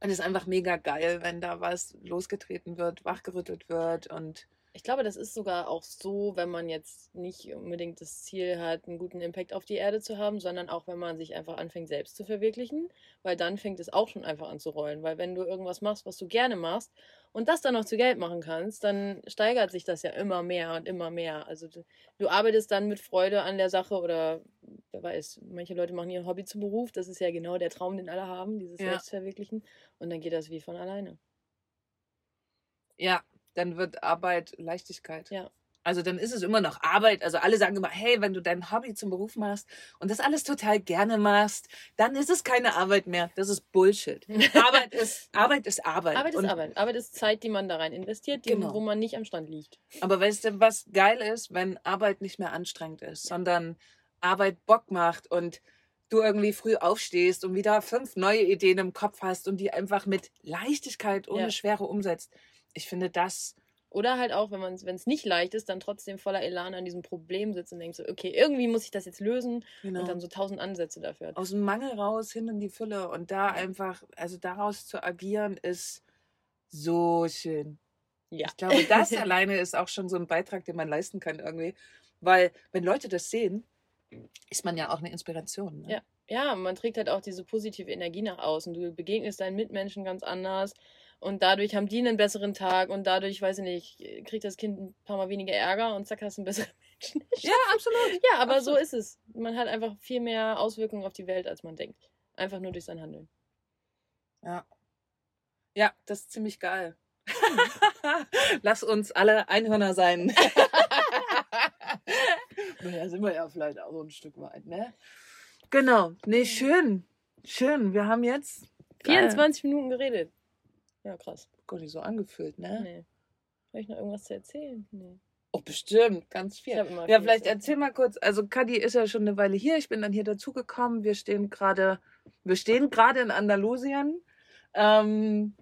S1: und es ist einfach mega geil, wenn da was losgetreten wird, wachgerüttelt wird und
S2: Ich glaube, das ist sogar auch so, wenn man jetzt nicht unbedingt das Ziel hat, einen guten Impact auf die Erde zu haben, sondern auch wenn man sich einfach anfängt, selbst zu verwirklichen, weil dann fängt es auch schon einfach an zu rollen. Weil wenn du irgendwas machst, was du gerne machst und das dann noch zu Geld machen kannst, dann steigert sich das ja immer mehr und immer mehr. Also du, du arbeitest dann mit Freude an der Sache oder wer weiß, manche Leute machen ihr Hobby zum Beruf. Das ist ja genau der Traum, den alle haben, dieses
S1: Ja.
S2: Selbstverwirklichen. Und dann geht das wie von alleine.
S1: ja, dann wird Arbeit Leichtigkeit.
S2: Ja.
S1: Also dann ist es immer noch Arbeit. Also alle sagen immer, hey, wenn du dein Hobby zum Beruf machst und das alles total gerne machst, dann ist es keine Arbeit mehr. Das ist Bullshit. Arbeit ist Arbeit ist Arbeit.
S2: Arbeit ist
S1: und,
S2: Arbeit. Arbeit ist Zeit, die man da rein investiert, die,
S1: Genau.
S2: wo man nicht am Stand liegt.
S1: Aber weißt du, was geil ist, wenn Arbeit nicht mehr anstrengend ist, sondern Arbeit Bock macht und du irgendwie früh aufstehst und wieder fünf neue Ideen im Kopf hast und die einfach mit Leichtigkeit ohne
S2: Ja.
S1: Schwere umsetzt. Ich finde das
S2: Oder halt auch, wenn man wenn es nicht leicht ist, dann trotzdem voller Elan an diesem Problem sitzt und denkt so, okay, irgendwie muss ich das jetzt lösen
S1: genau.
S2: und dann so tausend Ansätze dafür hat.
S1: aus dem Mangel raus hin in die Fülle und da einfach, also daraus zu agieren, ist so schön.
S2: Ja.
S1: Ich glaube, das alleine ist auch schon so ein Beitrag, den man leisten kann irgendwie. Weil, wenn Leute das sehen, ist man ja auch eine Inspiration. Ne?
S2: Ja. Ja, man trägt halt auch diese positive Energie nach außen. Du begegnest deinen Mitmenschen ganz anders und dadurch haben die einen besseren Tag und dadurch, weiß ich nicht, kriegt das Kind ein paar Mal weniger Ärger und zack, hast du einen besseren Menschen.
S1: Ja, absolut.
S2: Ja, aber so
S1: Absolut.
S2: ist es. Man hat einfach viel mehr Auswirkungen auf die Welt, als man denkt. Einfach nur durch sein Handeln.
S1: Ja. Ja, das ist ziemlich geil. Lass uns alle Einhörner sein. naja, sind wir ja vielleicht auch so ein Stück weit, ne? Genau. Nee, schön. Schön. Wir haben jetzt. Geil.
S2: 24 Minuten geredet. Ja, krass.
S1: Gott, nicht so angefühlt, ne?
S2: Nee. Habe ich noch irgendwas zu erzählen? Nee.
S1: Oh, bestimmt. Ganz viel. Ja,
S2: viel
S1: vielleicht
S2: zu
S1: erzähl mal kurz. Also Kadi ist ja schon eine Weile hier. Ich bin dann hier dazugekommen. Wir stehen gerade, wir stehen gerade in Andalusien. Ähm,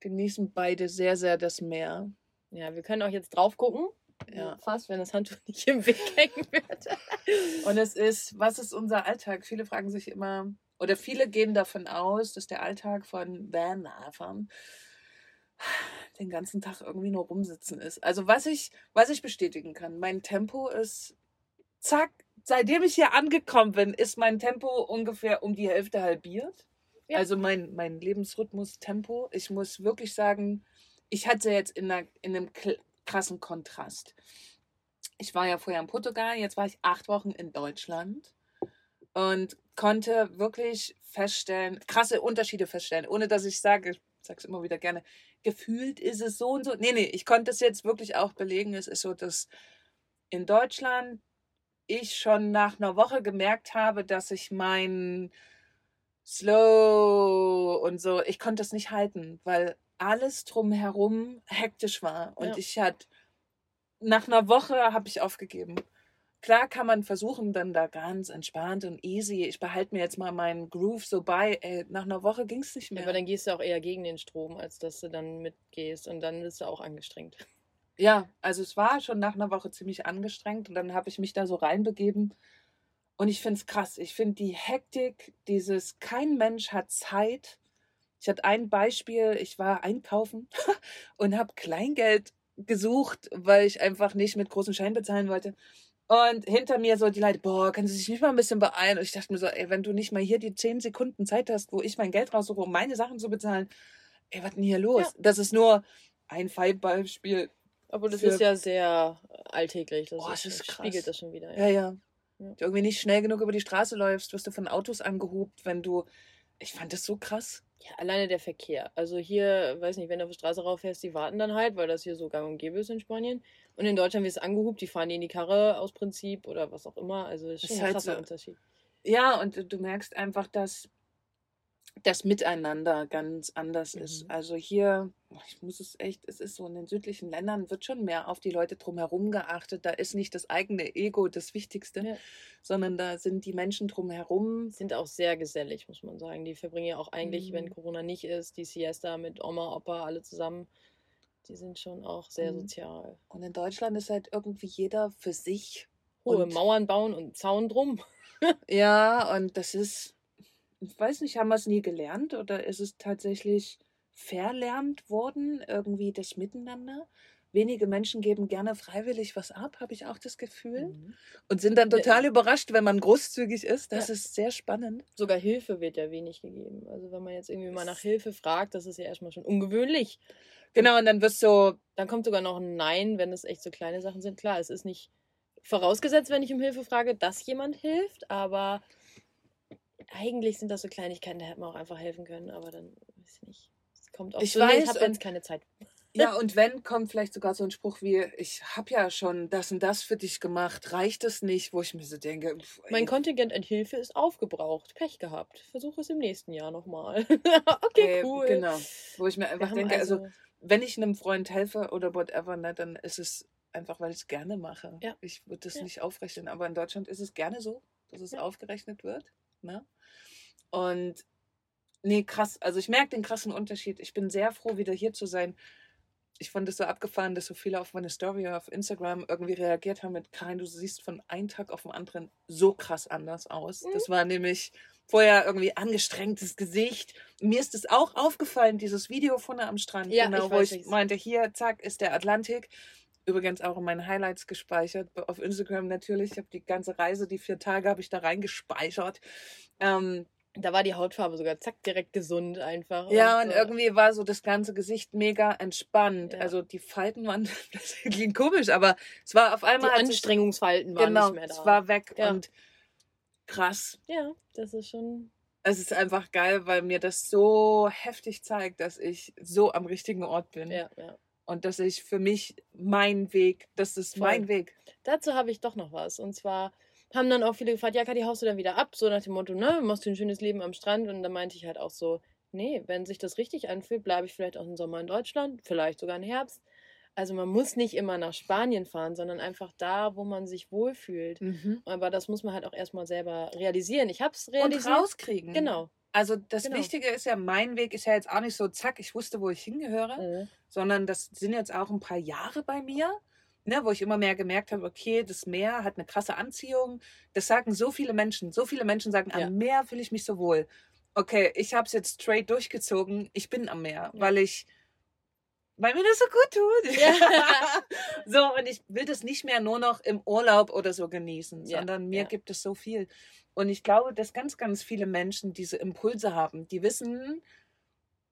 S1: genießen beide sehr, sehr das Meer.
S2: Ja, wir können auch jetzt drauf gucken.
S1: Ja.
S2: Fast, wenn das Handtuch nicht im Weg hängen wird.
S1: Und es ist, was ist unser Alltag? Viele fragen sich immer, oder viele gehen davon aus, dass der Alltag von Vanlifern den ganzen Tag irgendwie nur rumsitzen ist. Also was ich, was ich bestätigen kann, mein Tempo ist, zack, seitdem ich hier angekommen bin, ist mein Tempo ungefähr um die Hälfte halbiert.
S2: Ja.
S1: Also mein, mein Lebensrhythmus, Tempo. Ich muss wirklich sagen, ich hatte jetzt in, einer, in einem krassen Kontrast. Ich war ja vorher in Portugal, jetzt war ich acht Wochen in Deutschland und konnte wirklich feststellen, krasse Unterschiede feststellen, ohne dass ich sage, ich sage es immer wieder gerne, gefühlt ist es so und so. Nee, nee, ich konnte es jetzt wirklich auch belegen. Es ist so, dass in Deutschland ich schon nach einer Woche gemerkt habe, dass ich mein Slow und so, ich konnte es nicht halten, weil alles drumherum hektisch war. Und
S2: Ja.
S1: ich hatte, nach einer Woche habe ich aufgegeben. Klar kann man versuchen, dann da ganz entspannt und easy, ich behalte mir jetzt mal meinen Groove so bei. Ey, nach einer Woche ging es nicht mehr.
S2: aber dann gehst du auch eher gegen den Strom, als dass du dann mitgehst. Und dann bist du auch angestrengt.
S1: Ja, also es war schon nach einer Woche ziemlich angestrengt und dann habe ich mich da so reinbegeben. Und ich finde es krass. Ich finde die Hektik, dieses, kein Mensch hat Zeit. Ich hatte ein Beispiel, ich war einkaufen und habe Kleingeld gesucht, weil ich einfach nicht mit großem Schein bezahlen wollte. Und hinter mir so die Leute, boah, können Sie sich nicht mal ein bisschen beeilen? Und ich dachte mir so, ey, wenn du nicht mal hier die 10 Sekunden Zeit hast, wo ich mein Geld raussuche, um meine Sachen zu bezahlen, ey, was denn hier los?
S2: Ja.
S1: Das ist nur ein Fallbeispiel.
S2: Aber das
S1: Für-
S2: ist ja sehr alltäglich. Das,
S1: Oh,
S2: ist,
S1: es ist krass.
S2: spiegelt das schon wieder.
S1: Ja, ja.
S2: Ja.
S1: Du irgendwie nicht schnell genug über die Straße läufst, wirst du von Autos angehupt, wenn du. Ich fand das so krass.
S2: Ja, alleine der Verkehr. Also hier, weiß nicht, wenn du auf die Straße rauffährst, die warten dann halt, weil das hier so gang und gäbe ist in Spanien. Und in Deutschland wirst du angehupt, die fahren dir in die Karre aus Prinzip oder was auch immer. Also das ist
S1: Ist
S2: schon ein
S1: halt
S2: krasser
S1: so.
S2: Unterschied.
S1: Ja, und du- merkst einfach, dass das Miteinander ganz anders
S2: Mhm.
S1: ist. Also hier, ich muss es echt, es ist so, in den südlichen Ländern wird schon mehr auf die Leute drumherum geachtet. Da ist nicht das eigene Ego das Wichtigste,
S2: Ja.
S1: sondern da sind die Menschen drumherum.
S2: Sind auch sehr gesellig, muss man sagen. Die verbringen ja auch eigentlich, wenn
S1: Mhm.
S2: Corona nicht ist, die Siesta mit Oma, Opa, alle zusammen. Die sind schon auch sehr
S1: Mhm.
S2: sozial.
S1: Und in Deutschland ist halt irgendwie jeder für sich.
S2: Hohe
S1: Und-
S2: Mauern bauen und Zaun drum.
S1: Ja, und das ist, ich weiß nicht, haben wir es nie gelernt oder ist es tatsächlich verlernt worden, irgendwie das Miteinander? Wenige Menschen geben gerne freiwillig was ab, habe ich auch das Gefühl.
S2: Mhm.
S1: Und sind dann
S2: Ja.
S1: total überrascht, wenn man großzügig ist. Das
S2: Ja.
S1: ist sehr spannend.
S2: Sogar Hilfe wird ja wenig gegeben. Also wenn man jetzt irgendwie mal nach Hilfe fragt, das ist ja erstmal schon ungewöhnlich.
S1: Genau, und dann wirst du,
S2: Dann kommt sogar noch ein Nein, wenn es echt so kleine Sachen sind. Klar, es ist nicht vorausgesetzt, wenn ich um Hilfe frage, dass jemand hilft, aber eigentlich sind das so Kleinigkeiten, da hätte man auch einfach helfen können, aber dann weiß ich nicht. Es kommt auch
S1: Ich
S2: so, nee,
S1: weiß,
S2: ich habe jetzt keine Zeit.
S1: ja, und wenn, kommt vielleicht sogar so ein Spruch wie, ich habe ja schon das und das für dich gemacht, reicht es nicht, wo ich mir so denke, pf,
S2: Mein Kontingent an Hilfe ist aufgebraucht. Pech gehabt. Versuche es im nächsten Jahr nochmal. okay,
S1: ey,
S2: cool.
S1: Genau, wo ich mir einfach denke, also wenn ich einem Freund helfe oder whatever, ne, dann ist es einfach, weil ich es gerne mache.
S2: Ja.
S1: Ich würde das
S2: Ja.
S1: nicht aufrechnen. Aber in Deutschland ist es gerne so, dass es
S2: Ja.
S1: aufgerechnet wird. Ne? Und nee, krass. Also ich merke den krassen Unterschied. Ich bin sehr froh, wieder hier zu sein. Ich fand es so abgefahren, dass so viele auf meine Story auf Instagram irgendwie reagiert haben mit Karin, du siehst von einem Tag auf den anderen so krass anders aus.
S2: Mhm.
S1: Das war nämlich vorher irgendwie angestrengtes Gesicht. Mir ist es auch aufgefallen, dieses Video vorne am Strand,
S2: Ja,
S1: genau,
S2: ich
S1: wo ich
S2: welches.
S1: meinte, hier, zack, ist der Atlantik. Übrigens auch in meinen Highlights gespeichert, auf Instagram natürlich. Ich habe die ganze Reise, die vier Tage habe ich da reingespeichert. Ähm,
S2: Da war die Hautfarbe sogar zack direkt gesund einfach.
S1: Ja, und
S2: so.
S1: irgendwie war so das ganze Gesicht mega entspannt.
S2: Ja.
S1: Also die Falten waren, das klingt komisch, aber es war auf
S2: die
S1: einmal. sich-
S2: Anstrengungsfalten waren
S1: genau,
S2: nicht mehr da.
S1: es war weg
S2: Ja.
S1: und krass.
S2: ja, das ist schon.
S1: Es ist einfach geil, weil mir das so heftig zeigt, dass ich so am richtigen Ort bin.
S2: Ja, ja.
S1: Und dass ich für mich mein Weg, das ist
S2: Voll.
S1: mein Weg.
S2: Dazu habe ich doch noch was. Und zwar haben dann auch viele gefragt, ja, Kathi, haust du dann wieder ab? So nach dem Motto, ne, machst du ein schönes Leben am Strand? Und da meinte ich halt auch so, nee, wenn sich das richtig anfühlt, bleibe ich vielleicht auch im Sommer in Deutschland, vielleicht sogar im Herbst. Also man muss nicht immer nach Spanien fahren, sondern einfach da, wo man sich wohlfühlt. Aber das muss man halt auch erstmal selber realisieren. Ich habe es
S1: Und
S2: realisiert.
S1: rauskriegen.
S2: Genau.
S1: Also das
S2: Genau.
S1: Wichtige ist ja, mein Weg ist ja jetzt auch nicht so, zack, ich wusste, wo ich hingehöre,
S2: Mhm.
S1: sondern das sind jetzt auch ein paar Jahre bei mir, ne, wo ich immer mehr gemerkt habe, okay, das Meer hat eine krasse Anziehung. Das sagen so viele Menschen. So viele Menschen sagen,
S2: Ja.
S1: am Meer fühle ich mich so wohl. Okay, ich habe es jetzt straight durchgezogen. Ich bin am Meer,
S2: Ja.
S1: weil ich, weil mir das so gut tut.
S2: Ja.
S1: so, und ich will das nicht mehr nur noch im Urlaub oder so genießen,
S2: Ja,
S1: sondern mir
S2: ja.
S1: gibt es so viel. Und ich glaube, dass ganz, ganz viele Menschen diese Impulse haben. Die wissen,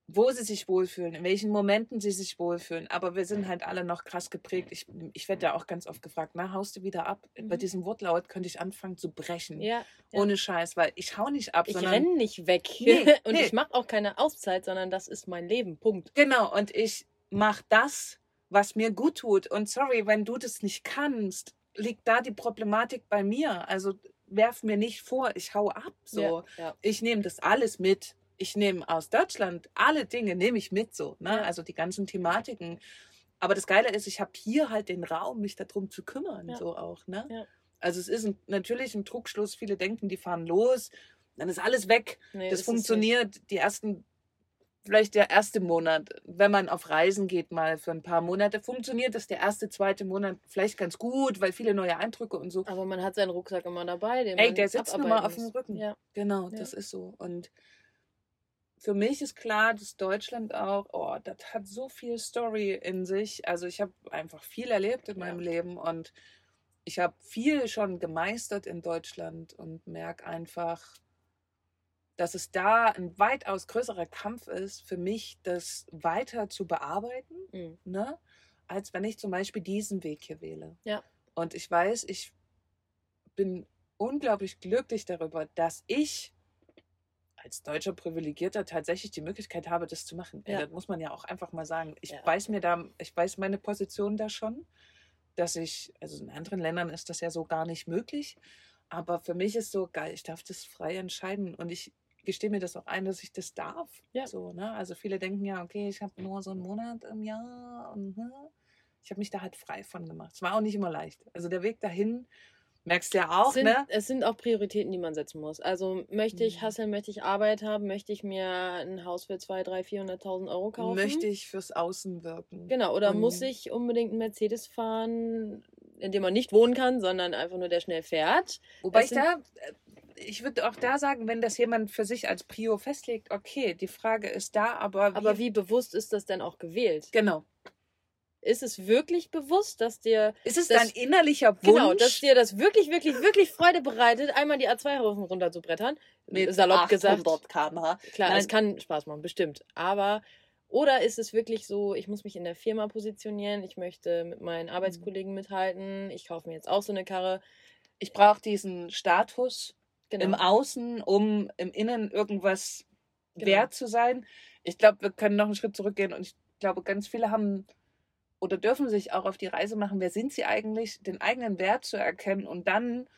S1: wo sie sich wohlfühlen, in welchen Momenten sie sich wohlfühlen. Aber wir sind halt alle noch krass geprägt. Ich, ich werde ja auch ganz oft gefragt, na, haust du wieder ab? Bei
S2: Mhm.
S1: diesem Wortlaut könnte ich anfangen zu brechen.
S2: Ja, ja.
S1: Ohne Scheiß, weil ich hau nicht ab,
S2: ich renne nicht weg.
S1: Nee,
S2: und
S1: nee.
S2: ich mache auch keine Auszeit, sondern das ist mein Leben. Punkt.
S1: Genau, und ich mache das, was mir gut tut. Und sorry, wenn du das nicht kannst, liegt da die Problematik bei mir. Also werf mir nicht vor, ich hau ab. So.
S2: Ja, ja.
S1: Ich nehme das alles mit. Ich nehme aus Deutschland alle Dinge, nehme ich mit so. Ne?
S2: Ja.
S1: Also die ganzen Thematiken. Aber das Geile ist, ich habe hier halt den Raum, mich darum zu kümmern, so auch. Ne?
S2: Ja.
S1: Also es ist ein, natürlich ein Trugschluss. Viele denken, die fahren los, dann ist alles weg.
S2: Nee,
S1: Das
S2: nicht.
S1: funktioniert die ersten, vielleicht der erste Monat, wenn man auf Reisen geht, mal für ein paar Monate, funktioniert das der erste, zweite Monat vielleicht ganz gut, weil viele neue Eindrücke und so.
S2: Aber man hat seinen Rucksack immer dabei. Den
S1: Ey, der sitzt
S2: abarbeiten
S1: auf dem. Rücken.
S2: Ja.
S1: Genau,
S2: Ja.
S1: das ist so. Und für mich ist klar, dass Deutschland auch, oh, das hat so viel Story in sich. Also ich habe einfach viel erlebt in
S2: Ja.
S1: meinem Leben und ich habe viel schon gemeistert in Deutschland und merke einfach, dass es da ein weitaus größerer Kampf ist für mich, das weiter zu bearbeiten,
S2: Mhm.
S1: ne? als wenn ich zum Beispiel diesen Weg hier wähle.
S2: Ja.
S1: Und ich weiß, ich bin unglaublich glücklich darüber, dass ich als deutscher Privilegierter tatsächlich die Möglichkeit habe, das zu machen.
S2: Ja.
S1: Das muss man ja auch einfach mal sagen. Ich
S2: Ja.
S1: weiß mir da, ich weiß meine Position da schon, dass ich, also in anderen Ländern ist das ja so gar nicht möglich. Aber für mich ist so geil, ich darf das frei entscheiden und ich gestehe mir das auch ein, dass ich das darf.
S2: Ja.
S1: So, ne? Also viele denken ja, okay, ich habe nur so einen Monat im Jahr und hm. ich habe mich da halt frei von gemacht. Es war auch nicht immer leicht. Also der Weg dahin, merkst du ja auch,
S2: sind,
S1: ne?
S2: Es sind auch Prioritäten, die man setzen muss. Also möchte ich
S1: Mhm.
S2: hustlen, möchte ich Arbeit haben, möchte ich mir ein Haus für 200.000, 300.000, 400.000 Euro kaufen.
S1: Möchte ich fürs Außen wirken.
S2: Genau, oder
S1: Und-
S2: muss ich unbedingt einen Mercedes fahren, in dem man nicht wohnen kann, sondern einfach nur der schnell fährt?
S1: Wobei
S2: Es
S1: ich da, ich würde auch da sagen, wenn das jemand für sich als Prio festlegt, okay, die Frage ist da, aber wie,
S2: Aber wie bewusst ist das denn auch gewählt?
S1: genau.
S2: Ist es wirklich bewusst, dass dir
S1: Ist es
S2: Das-
S1: dein innerlicher Wunsch?
S2: Genau, dass dir das wirklich, wirklich, wirklich Freude bereitet, einmal die A2 rauf und runter zu brettern. salopp gesagt.
S1: km/h.
S2: Klar,
S1: Nein.
S2: es kann Spaß machen, bestimmt. Aber, oder ist es wirklich so, ich muss mich in der Firma positionieren, ich möchte mit meinen
S1: Mhm.
S2: Arbeitskollegen mithalten, ich kaufe mir jetzt auch so eine Karre.
S1: Ich brauche diesen Status
S2: Genau.
S1: im Außen, um im Innen irgendwas
S2: Genau.
S1: wert zu sein. Ich glaube, wir können noch einen Schritt zurückgehen und ich glaube, ganz viele haben oder dürfen sich auch auf die Reise machen, wer sind sie eigentlich, den eigenen Wert zu erkennen und dann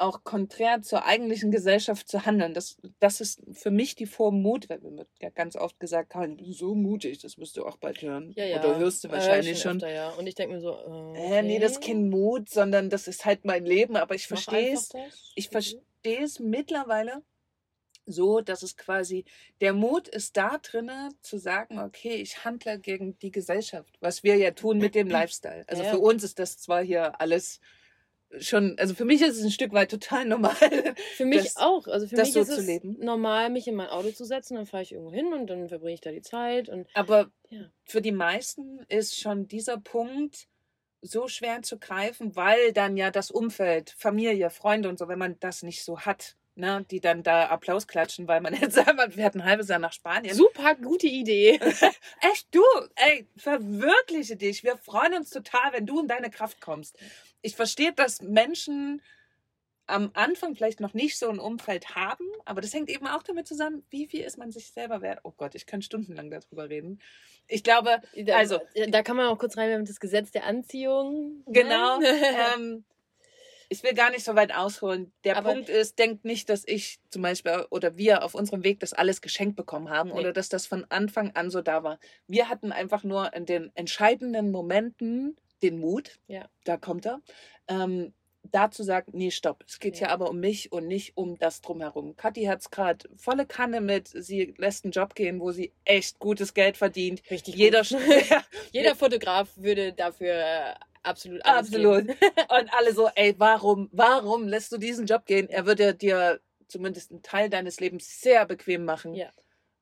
S1: auch konträr zur eigentlichen Gesellschaft zu handeln. Das, das ist für mich die Form Mut, weil mir wird ja ganz oft gesagt, Karin, du bist so mutig, das wirst du auch bald hören.
S2: ja, ja.
S1: Oder hörst du
S2: Äh,
S1: wahrscheinlich schon.
S2: Öfter, ja. Und ich denke mir so, äh,
S1: Äh, nee, das ist
S2: okay.
S1: kein Mut, sondern das ist halt mein Leben. Aber ich verstehe es. Ich
S2: Mhm.
S1: verstehe es mittlerweile so, dass es quasi der Mut ist da drinne zu sagen, okay, ich handle gegen die Gesellschaft, was wir ja tun mit dem Lifestyle. Also
S2: Ja.
S1: für uns ist das zwar hier alles schon, also für mich ist es ein Stück weit total normal.
S2: Für mich
S1: das-
S2: auch. Also für mich
S1: so
S2: ist es
S1: leben.
S2: normal, mich in mein Auto zu setzen, dann fahre ich irgendwo hin und dann verbringe ich da die Zeit. Und
S1: Aber
S2: Ja.
S1: für die meisten ist schon dieser Punkt so schwer zu greifen, weil dann ja das Umfeld, Familie, Freunde und so, wenn man das nicht so hat, ne, die dann da Applaus klatschen, weil man jetzt sagt, wir hatten ein halbes Jahr nach Spanien.
S2: Super gute Idee.
S1: Echt, du, ey, verwirkliche dich. Wir freuen uns total, wenn du in deine Kraft kommst. Ich verstehe, dass Menschen am Anfang vielleicht noch nicht so ein Umfeld haben, aber das hängt eben auch damit zusammen, wie viel ist man sich selber wert. Oh Gott, ich kann stundenlang darüber reden. Ich glaube, also.
S2: Da kann man auch kurz rein, wir haben das Gesetz der Anziehung.
S1: Ne? Genau. ähm, ich will gar nicht so weit ausholen. Der aber Punkt ist, denkt nicht, dass ich zum Beispiel oder wir auf unserem Weg das alles geschenkt bekommen haben nee. oder dass das von Anfang an so da war. Wir hatten einfach nur in den entscheidenden Momenten den Mut,
S2: ja.
S1: da kommt er, ähm, dazu sagt, nee, stopp, es geht ja. hier aber um mich und nicht um das drumherum. Kathi hat es gerade volle Kanne mit, sie lässt einen Job gehen, wo sie echt gutes Geld verdient.
S2: Richtig
S1: Jeder,
S2: Jeder Fotograf würde dafür äh, absolut
S1: Absolut. Geben. Und alle so, ey, warum, warum lässt du diesen Job gehen? Er würde dir zumindest einen Teil deines Lebens sehr bequem machen.
S2: Ja.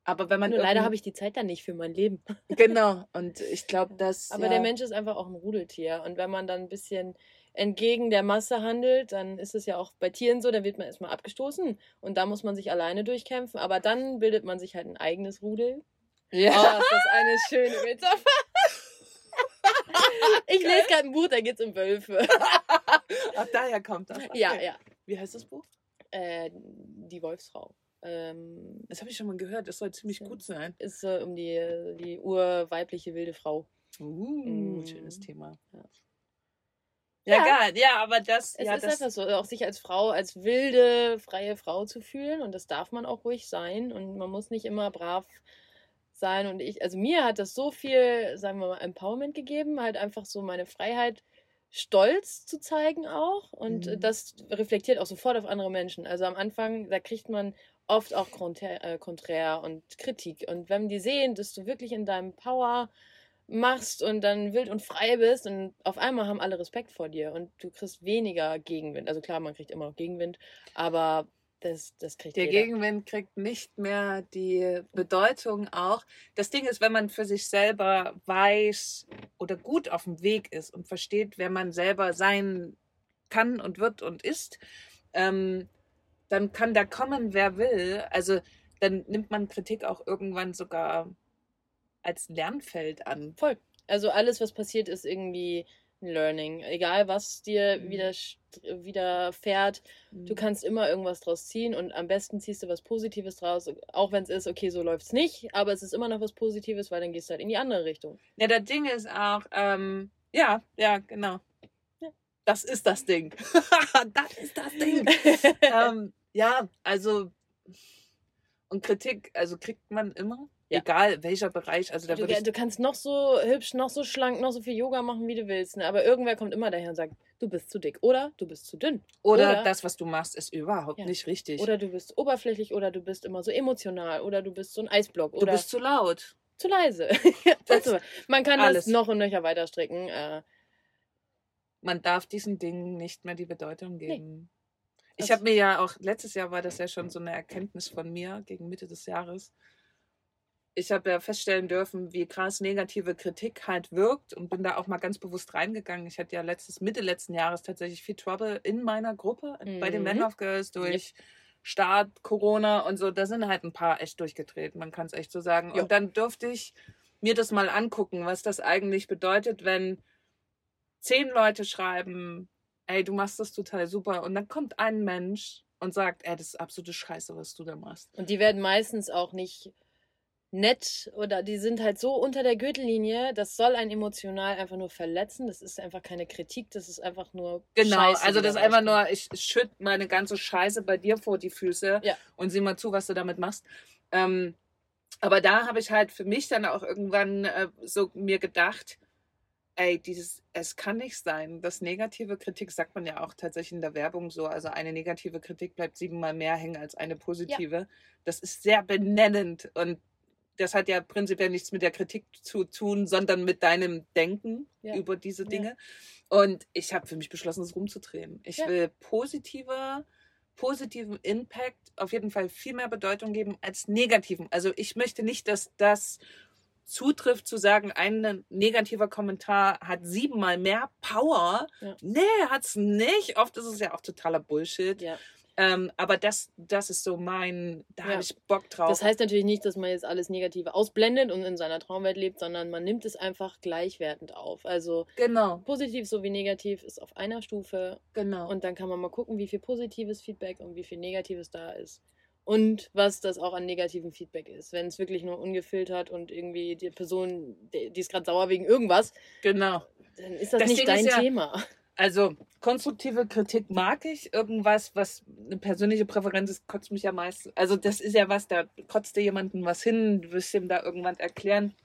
S1: Aber wenn man.
S2: Nur leider habe ich die Zeit dann nicht für mein Leben.
S1: Genau. Und ich glaube, dass.
S2: Aber ja. der Mensch ist einfach auch ein Rudeltier. Und wenn man dann ein bisschen entgegen der Masse handelt, dann ist es ja auch bei Tieren so, da wird man erstmal abgestoßen und da muss man sich alleine durchkämpfen, aber dann bildet man sich halt ein eigenes Rudel. Ja. Oh, ist das eine schöne Metapher. ich lese gerade ein Buch, da geht es um Wölfe.
S1: Ach, daher kommt das.
S2: Ja, ja.
S1: Wie heißt das Buch?
S2: Äh, die Wolfsfrau. Ähm,
S1: das habe ich schon mal gehört, das soll ziemlich gut sein.
S2: Ist äh, um die, die urweibliche wilde Frau.
S1: Uh, mm. schönes Thema. Ja. Ja, ja. Ja, aber das.
S2: Es
S1: ja,
S2: ist
S1: das
S2: einfach so, auch sich als Frau, als wilde, freie Frau zu fühlen. Und das darf man auch ruhig sein. Und man muss nicht immer brav sein. Und ich, also mir hat das so viel, sagen wir mal, Empowerment gegeben, halt einfach so meine Freiheit stolz zu zeigen auch. Und mhm. das reflektiert auch sofort auf andere Menschen. Also am Anfang, da kriegt man oft auch konträr, äh, konträr und Kritik. Und wenn die sehen, dass du wirklich in deinem Power machst und dann wild und frei bist und auf einmal haben alle Respekt vor dir und du kriegst weniger Gegenwind. Also klar, man kriegt immer noch Gegenwind, aber das, das kriegt
S1: Der
S2: jeder.
S1: Gegenwind kriegt nicht mehr die Bedeutung auch. Das Ding ist, wenn man für sich selber weiß oder gut auf dem Weg ist und versteht, wer man selber sein kann und wird und ist, ähm, dann kann da kommen, wer will. Also dann nimmt man Kritik auch irgendwann sogar als Lernfeld an.
S2: Voll. Also alles, was passiert, ist irgendwie ein Learning. Egal, was dir mhm. wieder, widerfährt, mhm. du kannst immer irgendwas draus ziehen und am besten ziehst du was Positives draus, auch wenn es ist, okay, so läuft es nicht, aber es ist immer noch was Positives, weil dann gehst du halt in die andere Richtung.
S1: Ja, das Ding ist auch, ähm, ja, ja, genau. Ja. Das ist das Ding. das ist das Ding. ähm, ja, also und Kritik, also kriegt man immer. Ja. Egal welcher Bereich. Also da
S2: du, du kannst noch so hübsch, noch so schlank, noch so viel Yoga machen, wie du willst. Ne? Aber irgendwer kommt immer daher und sagt, du bist zu dick oder du bist zu dünn.
S1: Oder, oder das, was du machst, ist überhaupt ja. nicht richtig.
S2: Oder du bist oberflächlich oder du bist immer so emotional oder du bist so ein Eisblock. Oder
S1: du bist zu laut.
S2: Zu leise. man kann alles. das noch und nöcher weiter stricken. Äh,
S1: man darf diesen Dingen nicht mehr die Bedeutung geben. Nee. Ich habe mir ja auch, letztes Jahr war das ja schon so eine Erkenntnis von mir gegen Mitte des Jahres ich habe ja feststellen dürfen, wie krass negative Kritik halt wirkt und bin da auch mal ganz bewusst reingegangen. Ich hatte ja letztes, Mitte letzten Jahres tatsächlich viel Trouble in meiner Gruppe, mhm. bei den Men of Girls durch yep. Start, Corona und so. Da sind halt ein paar echt durchgedreht, man kann es echt so sagen. Jo. Und dann durfte ich mir das mal angucken, was das eigentlich bedeutet, wenn zehn Leute schreiben, ey, du machst das total super. Und dann kommt ein Mensch und sagt, ey, das ist absolute Scheiße, was du da machst.
S2: Und die werden meistens auch nicht nett oder die sind halt so unter der Gürtellinie, das soll einen emotional einfach nur verletzen. Das ist einfach keine Kritik, das ist einfach nur.
S1: Genau, Scheiße, also das ist einfach nur, ich schütte meine ganze Scheiße bei dir vor die Füße
S2: ja.
S1: und sieh mal zu, was du damit machst. Ähm, aber da habe ich halt für mich dann auch irgendwann äh, so mir gedacht, ey, dieses, es kann nicht sein, dass negative Kritik, sagt man ja auch tatsächlich in der Werbung so, also eine negative Kritik bleibt siebenmal mehr hängen als eine positive. Ja. Das ist sehr benennend und das hat ja prinzipiell nichts mit der Kritik zu tun, sondern mit deinem Denken ja. über diese Dinge. Ja. Und ich habe für mich beschlossen, es rumzudrehen. Ich will positive, positiven Impact auf jeden Fall viel mehr Bedeutung geben als negativen. Also ich möchte nicht, dass das zutrifft zu sagen, ein negativer Kommentar hat siebenmal mehr Power. Ja. Nee, hat's nicht. Oft ist es ja auch totaler Bullshit.
S2: Ja.
S1: Ähm, aber das, das ist so mein, da
S2: Ja.
S1: habe ich Bock drauf.
S2: Das heißt natürlich nicht, dass man jetzt alles Negative ausblendet und in seiner Traumwelt lebt, sondern man nimmt es einfach gleichwertend auf. Also
S1: genau,
S2: positiv sowie negativ ist auf einer Stufe
S1: genau.
S2: und dann kann man mal gucken, wie viel positives Feedback und wie viel negatives da ist. Und was das auch an negativem Feedback ist. Wenn es wirklich nur ungefiltert und irgendwie die Person, die ist gerade sauer wegen irgendwas,
S1: genau.
S2: dann ist das,
S1: Das
S2: nicht dein
S1: ja-
S2: Thema.
S1: Also, konstruktive Kritik mag ich. Irgendwas, was eine persönliche Präferenz ist, kotzt mich ja meist. Also, das ist ja was, da kotzt dir jemanden was hin, du wirst ihm da irgendwann erklären.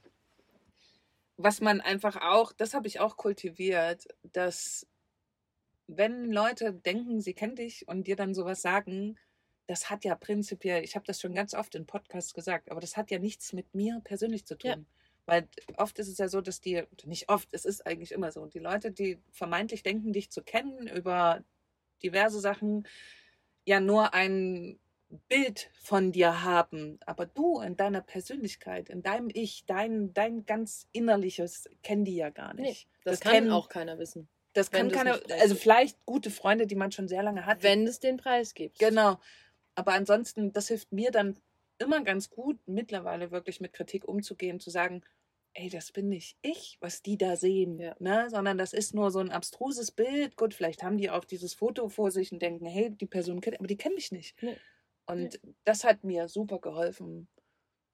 S1: Was man einfach auch, das habe ich auch kultiviert, dass wenn Leute denken, sie kennen dich und dir dann sowas sagen, das hat ja prinzipiell, ich habe das schon ganz oft in Podcasts gesagt, aber das hat ja nichts mit mir persönlich zu tun.
S2: Ja.
S1: Weil oft ist es ja so, dass die, nicht oft, es ist eigentlich immer so, die Leute, die vermeintlich denken, dich zu kennen über diverse Sachen, ja nur ein Bild von dir haben. Aber du in deiner Persönlichkeit, in deinem Ich, dein, dein ganz Innerliches, kennen die ja gar
S2: Nee,
S1: nicht.
S2: das,
S1: Das
S2: kann
S1: kennen-
S2: auch keiner wissen.
S1: Das kann keiner, also vielleicht gute Freunde, die man schon sehr lange hat.
S2: Wenn es den Preis gibt.
S1: Genau. Aber ansonsten, das hilft mir dann immer ganz gut, mittlerweile wirklich mit Kritik umzugehen, zu sagen, ey, das bin nicht ich, was die da sehen,
S2: Ja.
S1: ne? sondern das ist nur so ein abstruses Bild. Gut, vielleicht haben die auch dieses Foto vor sich und denken, hey, die Person kennt, aber die kennen mich nicht.
S2: Nee.
S1: Und das hat mir super geholfen,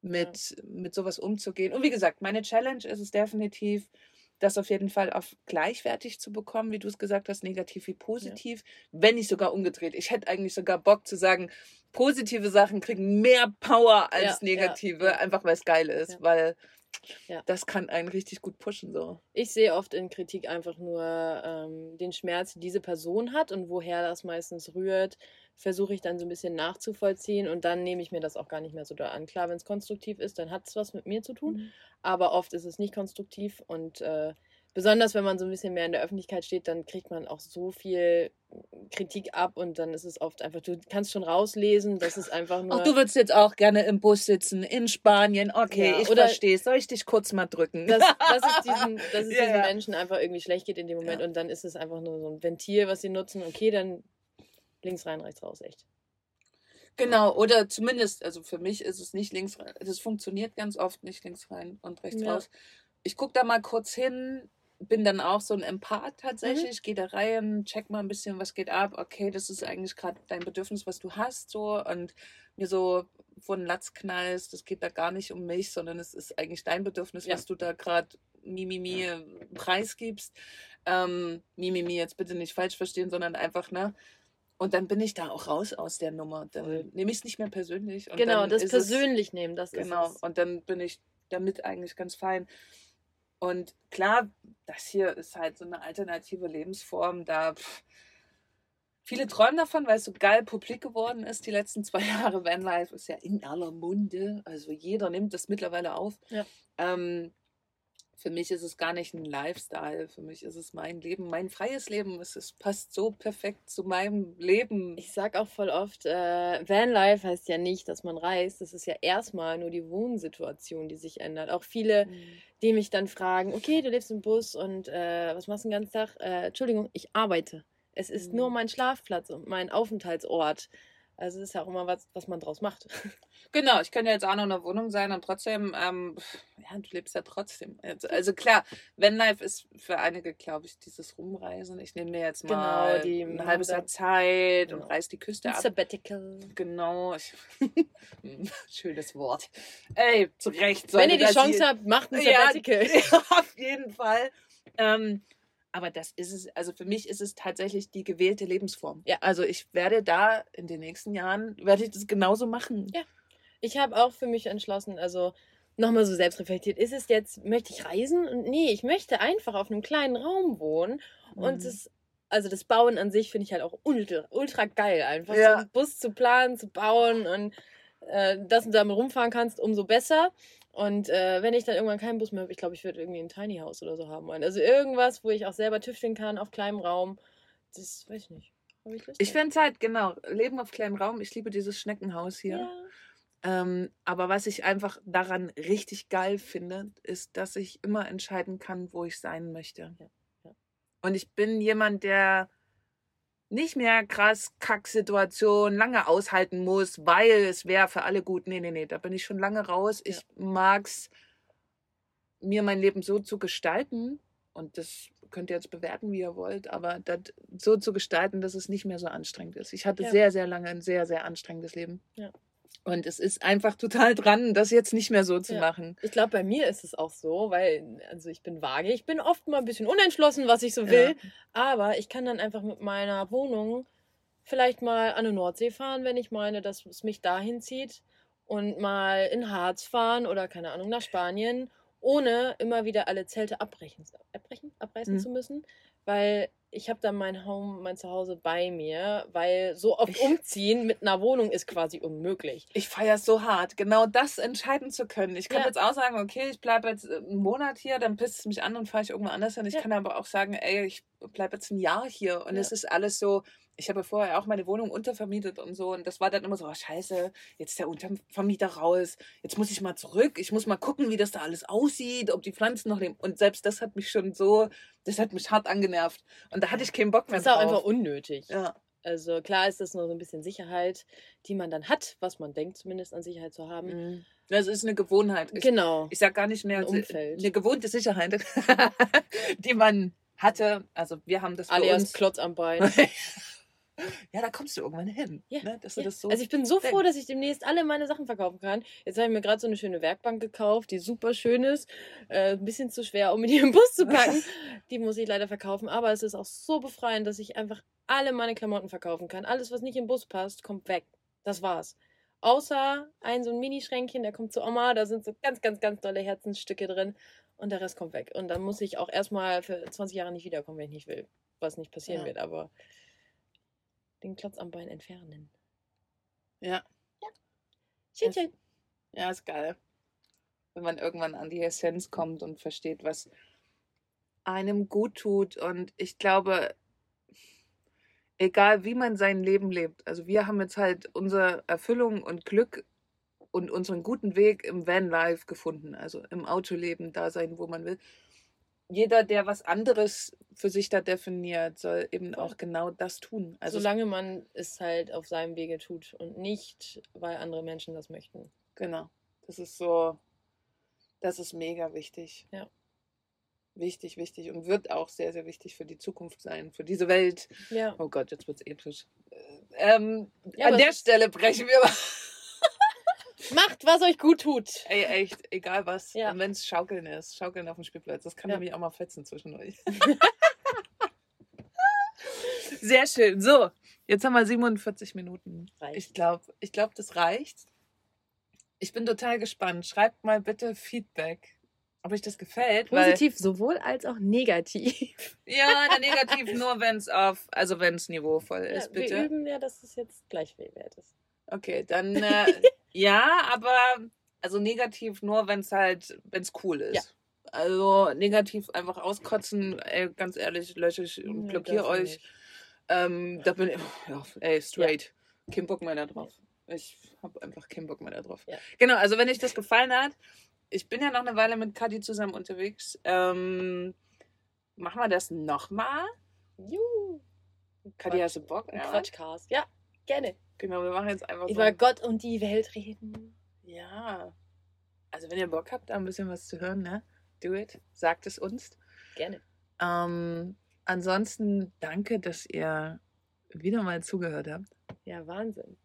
S1: mit, mit sowas umzugehen. Und wie gesagt, meine Challenge ist es definitiv, das auf jeden Fall auf gleichwertig zu bekommen, wie du es gesagt hast, negativ wie positiv, wenn nicht sogar umgedreht. Ich hätte eigentlich sogar Bock zu sagen, positive Sachen kriegen mehr Power als
S2: Ja, ja,
S1: negative,
S2: ja.
S1: einfach weil es geil ist,
S2: Ja.
S1: weil
S2: Ja.
S1: das kann einen richtig gut pushen. So.
S2: Ich sehe oft in Kritik einfach nur ähm, den Schmerz, den diese Person hat und woher das meistens rührt, versuche ich dann so ein bisschen nachzuvollziehen und dann nehme ich mir das auch gar nicht mehr so da an. Klar, wenn es konstruktiv ist, dann hat es was mit mir zu tun, aber oft ist es nicht konstruktiv und äh, besonders wenn man so ein bisschen mehr in der Öffentlichkeit steht, dann kriegt man auch so viel Kritik ab und dann ist es oft einfach, du kannst schon rauslesen, das ist einfach nur...
S1: Ach, du würdest jetzt auch gerne im Bus sitzen, in Spanien. Okay,
S2: Ja,
S1: ich
S2: oder-
S1: verstehe. Soll ich dich kurz mal drücken?
S2: dass, dass es diesen, dass es
S1: Ja,
S2: diesen
S1: ja.
S2: Menschen einfach irgendwie schlecht geht in dem Moment und dann ist es einfach nur so ein Ventil, was sie nutzen. Okay, dann links rein, rechts raus, echt.
S1: Genau, oder zumindest, also für mich ist es nicht links rein. Das funktioniert ganz oft nicht links rein und rechts raus. Ich gucke da mal kurz hin, bin dann auch so ein Empath tatsächlich, gehe da rein, check mal ein bisschen, was geht ab. Okay, das ist eigentlich gerade dein Bedürfnis, was du hast, so und mir so vor den Latz knallst, das geht da gar nicht um mich, sondern es ist eigentlich dein Bedürfnis,
S2: Ja.
S1: was du da gerade Mimimi preisgibst. Ähm, Mimimi jetzt bitte nicht falsch verstehen, sondern einfach, ne? Und dann bin ich da auch raus aus der Nummer. Dann
S2: Voll.
S1: nehme ich es nicht mehr persönlich.
S2: Genau, das
S1: ist es-
S2: persönlich nehmen, das
S1: Genau,
S2: ist es.
S1: und dann bin ich damit eigentlich ganz fein. Und klar, das hier ist halt so eine alternative Lebensform. Da pff, viele träumen davon, weil es so geil publik geworden ist. Die letzten zwei Jahre Vanlife ist ja in aller Munde. Also jeder nimmt das mittlerweile auf.
S2: Ja.
S1: Ähm, für mich ist es gar nicht ein Lifestyle. Für mich ist es mein Leben, mein freies Leben. Es, es passt so perfekt zu meinem Leben.
S2: Ich sag auch voll oft, äh, Vanlife heißt ja nicht, dass man reist. Das ist ja erstmal nur die Wohnsituation, die sich ändert. Auch viele,
S1: Mhm.
S2: die mich dann fragen, okay, du lebst im Bus und äh, was machst du den ganzen Tag? Äh, Entschuldigung, ich arbeite. Es ist
S1: Mhm.
S2: nur mein Schlafplatz und mein Aufenthaltsort. Also es ist ja auch immer was, was man draus macht.
S1: Genau, ich könnte jetzt auch noch in der Wohnung sein und trotzdem, ähm, ja, du lebst ja trotzdem. Also klar, Vanlife ist für einige, glaube ich, dieses Rumreisen. Ich nehme mir jetzt
S2: Genau,
S1: mal
S2: die
S1: ein halbes Jahr Zeit
S2: Genau.
S1: und reiß die Küste
S2: Ein
S1: ab.
S2: Sabbatical.
S1: Genau. Schönes Wort. Ey, zu Recht.
S2: Wenn ihr die Chance habt, macht ein Sabbatical.
S1: ja, auf jeden Fall. Ähm, aber das ist es, also für mich ist es tatsächlich die gewählte Lebensform.
S2: Ja.
S1: Also ich werde da in den nächsten Jahren, werde ich das genauso machen.
S2: Ja. Ich habe auch für mich entschlossen, also nochmal so selbstreflektiert, ist es jetzt, möchte ich reisen? Und nee, ich möchte einfach auf einem kleinen Raum wohnen. Und
S1: Mhm.
S2: das, also das Bauen an sich finde ich halt auch ultra, ultra geil, einfach
S1: Ja.
S2: so einen Bus zu planen, zu bauen und äh, dass du damit rumfahren kannst, umso besser. Und äh, wenn ich dann irgendwann keinen Bus mehr habe, ich glaube, ich würde irgendwie ein Tiny House oder so haben wollen. Also irgendwas, wo ich auch selber tüfteln kann auf kleinem Raum. Das weiß ich nicht. Hab ich Lust
S1: Ich finde es halt, genau, Leben auf kleinem Raum. Ich liebe dieses Schneckenhaus hier.
S2: Ja.
S1: Ähm, aber was ich einfach daran richtig geil finde, ist, dass ich immer entscheiden kann, wo ich sein möchte.
S2: Ja, ja.
S1: Und ich bin jemand, der nicht mehr krass Kacksituation, lange aushalten muss, weil es wäre für alle gut. Nee, nee, nee, da bin ich schon lange raus. Ich mag's mir mein Leben so zu gestalten und das könnt ihr jetzt bewerten, wie ihr wollt, aber das so zu gestalten, dass es nicht mehr so anstrengend ist. Ich hatte
S2: Ja.
S1: sehr, sehr lange ein sehr, sehr anstrengendes Leben.
S2: Ja.
S1: Und es ist einfach total dran, das jetzt nicht mehr so zu
S2: Ja.
S1: machen.
S2: Ich glaube, bei mir ist es auch so, weil, also ich bin vage. Ich bin oft mal ein bisschen unentschlossen, was ich so
S1: Ja.
S2: will. Aber ich kann dann einfach mit meiner Wohnung vielleicht mal an die Nordsee fahren, wenn ich meine, dass es mich dahin zieht. Und mal in Harz fahren oder, keine Ahnung, nach Spanien, ohne immer wieder alle Zelte abbrechen, abbrechen abreißen
S1: Mhm.
S2: zu müssen. Weil ich habe dann mein Home, mein Zuhause bei mir, weil so oft
S1: Ich-
S2: umziehen mit einer Wohnung ist quasi unmöglich.
S1: Ich feiere es so hart, genau das entscheiden zu können. Ich kann
S2: Ja.
S1: jetzt auch sagen, okay, ich bleibe jetzt äh, einen Monat hier, dann pisst es mich an und fahre ich irgendwo anders hin. Ich
S2: Ja.
S1: kann aber auch sagen, ey, ich bleibe jetzt ein Jahr hier und
S2: Ja.
S1: es ist alles so. Ich habe vorher auch meine Wohnung untervermietet und so und das war dann immer so, oh, scheiße, jetzt ist der Untervermieter raus, jetzt muss ich mal zurück, ich muss mal gucken, wie das da alles aussieht, ob die Pflanzen noch leben. Und selbst das hat mich schon so, das hat mich hart angenervt. Und da hatte ich keinen Bock mehr
S2: Das ist auch
S1: drauf.
S2: einfach unnötig.
S1: ja.
S2: Also klar ist das nur so ein bisschen Sicherheit, die man dann hat, was man denkt zumindest an Sicherheit zu haben.
S1: Mhm. Das ist eine Gewohnheit. Ich,
S2: Genau.
S1: ich sag gar nicht mehr
S2: Ein Umfeld.
S1: eine gewohnte Sicherheit, die man hatte. Also wir haben das
S2: Alias
S1: uns.
S2: Klotz am Bein.
S1: ja, da kommst du irgendwann hin.
S2: Ja,
S1: ne? Dass du
S2: Ja.
S1: das so
S2: Also ich bin so froh,
S1: denkst.
S2: dass ich demnächst alle meine Sachen verkaufen kann. Jetzt habe ich mir gerade so eine schöne Werkbank gekauft, die super schön ist. Äh, ein bisschen zu schwer, um in den Bus zu packen. die muss ich leider verkaufen. Aber es ist auch so befreiend, dass ich einfach alle meine Klamotten verkaufen kann. Alles, was nicht im Bus passt, kommt weg. Das war's. Außer ein so ein Minischränkchen, der kommt zu Oma, da sind so ganz, ganz, ganz tolle Herzensstücke drin und der Rest kommt weg. Und dann muss ich auch erstmal für 20 Jahre nicht wiederkommen, wenn ich nicht will. Was nicht passieren
S1: Ja.
S2: wird, aber den Klotz am Bein entfernen.
S1: ja.
S2: Schön,
S1: Das-
S2: schön.
S1: ja, ist geil. Wenn man irgendwann an die Essenz kommt und versteht, was einem gut tut. Und ich glaube, egal wie man sein Leben lebt, also wir haben jetzt halt unsere Erfüllung und Glück und unseren guten Weg im Vanlife gefunden, also im Autoleben da sein, wo man will. Jeder, der was anderes für sich da definiert, soll eben auch genau das tun. Also
S2: Solange man es halt auf seinem Wege tut und nicht, weil andere Menschen das möchten.
S1: Genau. Das ist so, das ist mega wichtig.
S2: Ja.
S1: Wichtig, wichtig und wird auch sehr, sehr wichtig für die Zukunft sein, für diese Welt.
S2: Ja.
S1: Oh Gott, jetzt wird's episch. Äh, Ähm,
S2: Ja,
S1: an der Stelle brechen wir mal.
S2: Macht, was euch gut tut.
S1: Ey, echt, egal was.
S2: Ja.
S1: Und wenn es Schaukeln ist, Schaukeln auf dem Spielplatz, das kann
S2: Ja.
S1: nämlich auch mal fetzen zwischen euch. sehr schön. So, jetzt haben wir 47 Minuten.
S2: Reicht.
S1: Ich glaube, ich glaub, das reicht. Ich bin total gespannt. Schreibt mal bitte Feedback, ob euch das gefällt.
S2: Positiv sowohl als auch negativ.
S1: Ja, na, negativ nur, wenn es auf, also wenn es niveauvoll ist,
S2: Ja, wir
S1: bitte.
S2: üben ja, dass es jetzt gleich viel wert ist.
S1: Okay, dann äh, ja, aber also negativ nur, wenn es halt, wenn es cool ist.
S2: Ja.
S1: Also negativ einfach auskotzen, ey, ganz ehrlich, lösche ich und
S2: Ja,
S1: blockiere
S2: dürfen
S1: euch. Ähm, da bin ich, ja, ey, straight. Kein Bock mehr da drauf. Ich habe einfach keinen Bock mehr da drauf.
S2: Ja.
S1: Genau, also wenn euch das gefallen hat, ich bin ja noch eine Weile mit Kadi zusammen unterwegs. Ähm, machen wir das nochmal?
S2: Juhu.
S1: Kadi, hast du Bock?
S2: Ein Quatschcast. Ja, gerne.
S1: Genau, wir machen jetzt einfach so.
S2: Über Gott und die Welt reden.
S1: Ja. Also wenn ihr Bock habt, da ein bisschen was zu hören, ne? Do it. Sagt es uns.
S2: Gerne.
S1: Ähm, ansonsten danke, dass ihr wieder mal zugehört habt.
S2: Ja, Wahnsinn.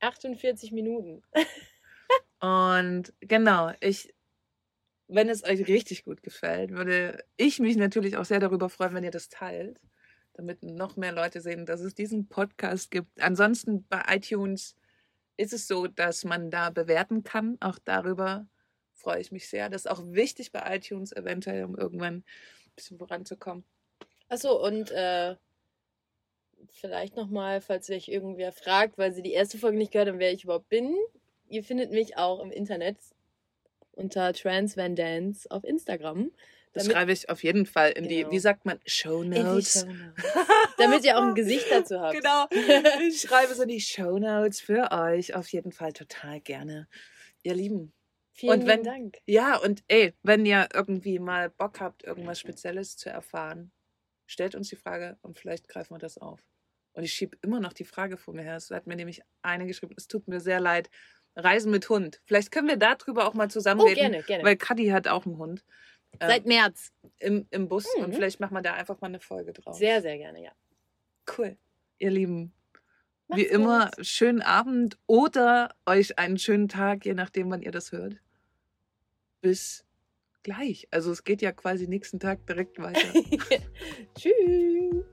S2: 48 Minuten.
S1: Und genau, ich, wenn es euch richtig gut gefällt, würde ich mich natürlich auch sehr darüber freuen, wenn ihr das teilt, damit noch mehr Leute sehen, dass es diesen Podcast gibt. Ansonsten bei iTunes ist es so, dass man da bewerten kann. Auch darüber freue ich mich sehr. Das ist auch wichtig bei iTunes, eventuell, um irgendwann ein bisschen voranzukommen.
S2: Achso, und äh, vielleicht nochmal, falls euch irgendwer fragt, weil sie die erste Folge nicht gehört haben, wer ich überhaupt bin. Ihr findet mich auch im Internet unter Trans Van Dance auf Instagram.
S1: Das
S2: Damit-
S1: schreibe ich auf jeden Fall in die,
S2: Genau.
S1: wie sagt man, Show
S2: die
S1: Notes.
S2: Damit ihr auch ein Gesicht dazu habt.
S1: Genau. Ich schreibe so die Show Notes für euch. Auf jeden Fall total gerne. Ihr Lieben.
S2: Vielen
S1: Und wenn-
S2: lieben Dank.
S1: Ja, und ey, wenn ihr irgendwie mal Bock habt, irgendwas Spezielles zu erfahren, stellt uns die Frage und vielleicht greifen wir das auf. Und ich schiebe immer noch die Frage vor mir her. Es hat mir nämlich eine geschrieben, es tut mir sehr leid. Reisen mit Hund. Vielleicht können wir darüber auch mal
S2: Oh,
S1: reden.
S2: gerne, gerne.
S1: Weil Kadi hat auch einen Hund. Ähm,
S2: Seit März.
S1: im, im Bus und
S2: Mhm.
S1: vielleicht machen wir da einfach mal eine Folge drauf.
S2: Sehr, sehr gerne, ja.
S1: cool. Ihr Lieben, wie
S2: Macht's
S1: immer,
S2: gut.
S1: schönen Abend oder euch einen schönen Tag, je nachdem, wann ihr das hört. Bis gleich. Also es geht ja quasi nächsten Tag direkt weiter.
S2: Tschüss.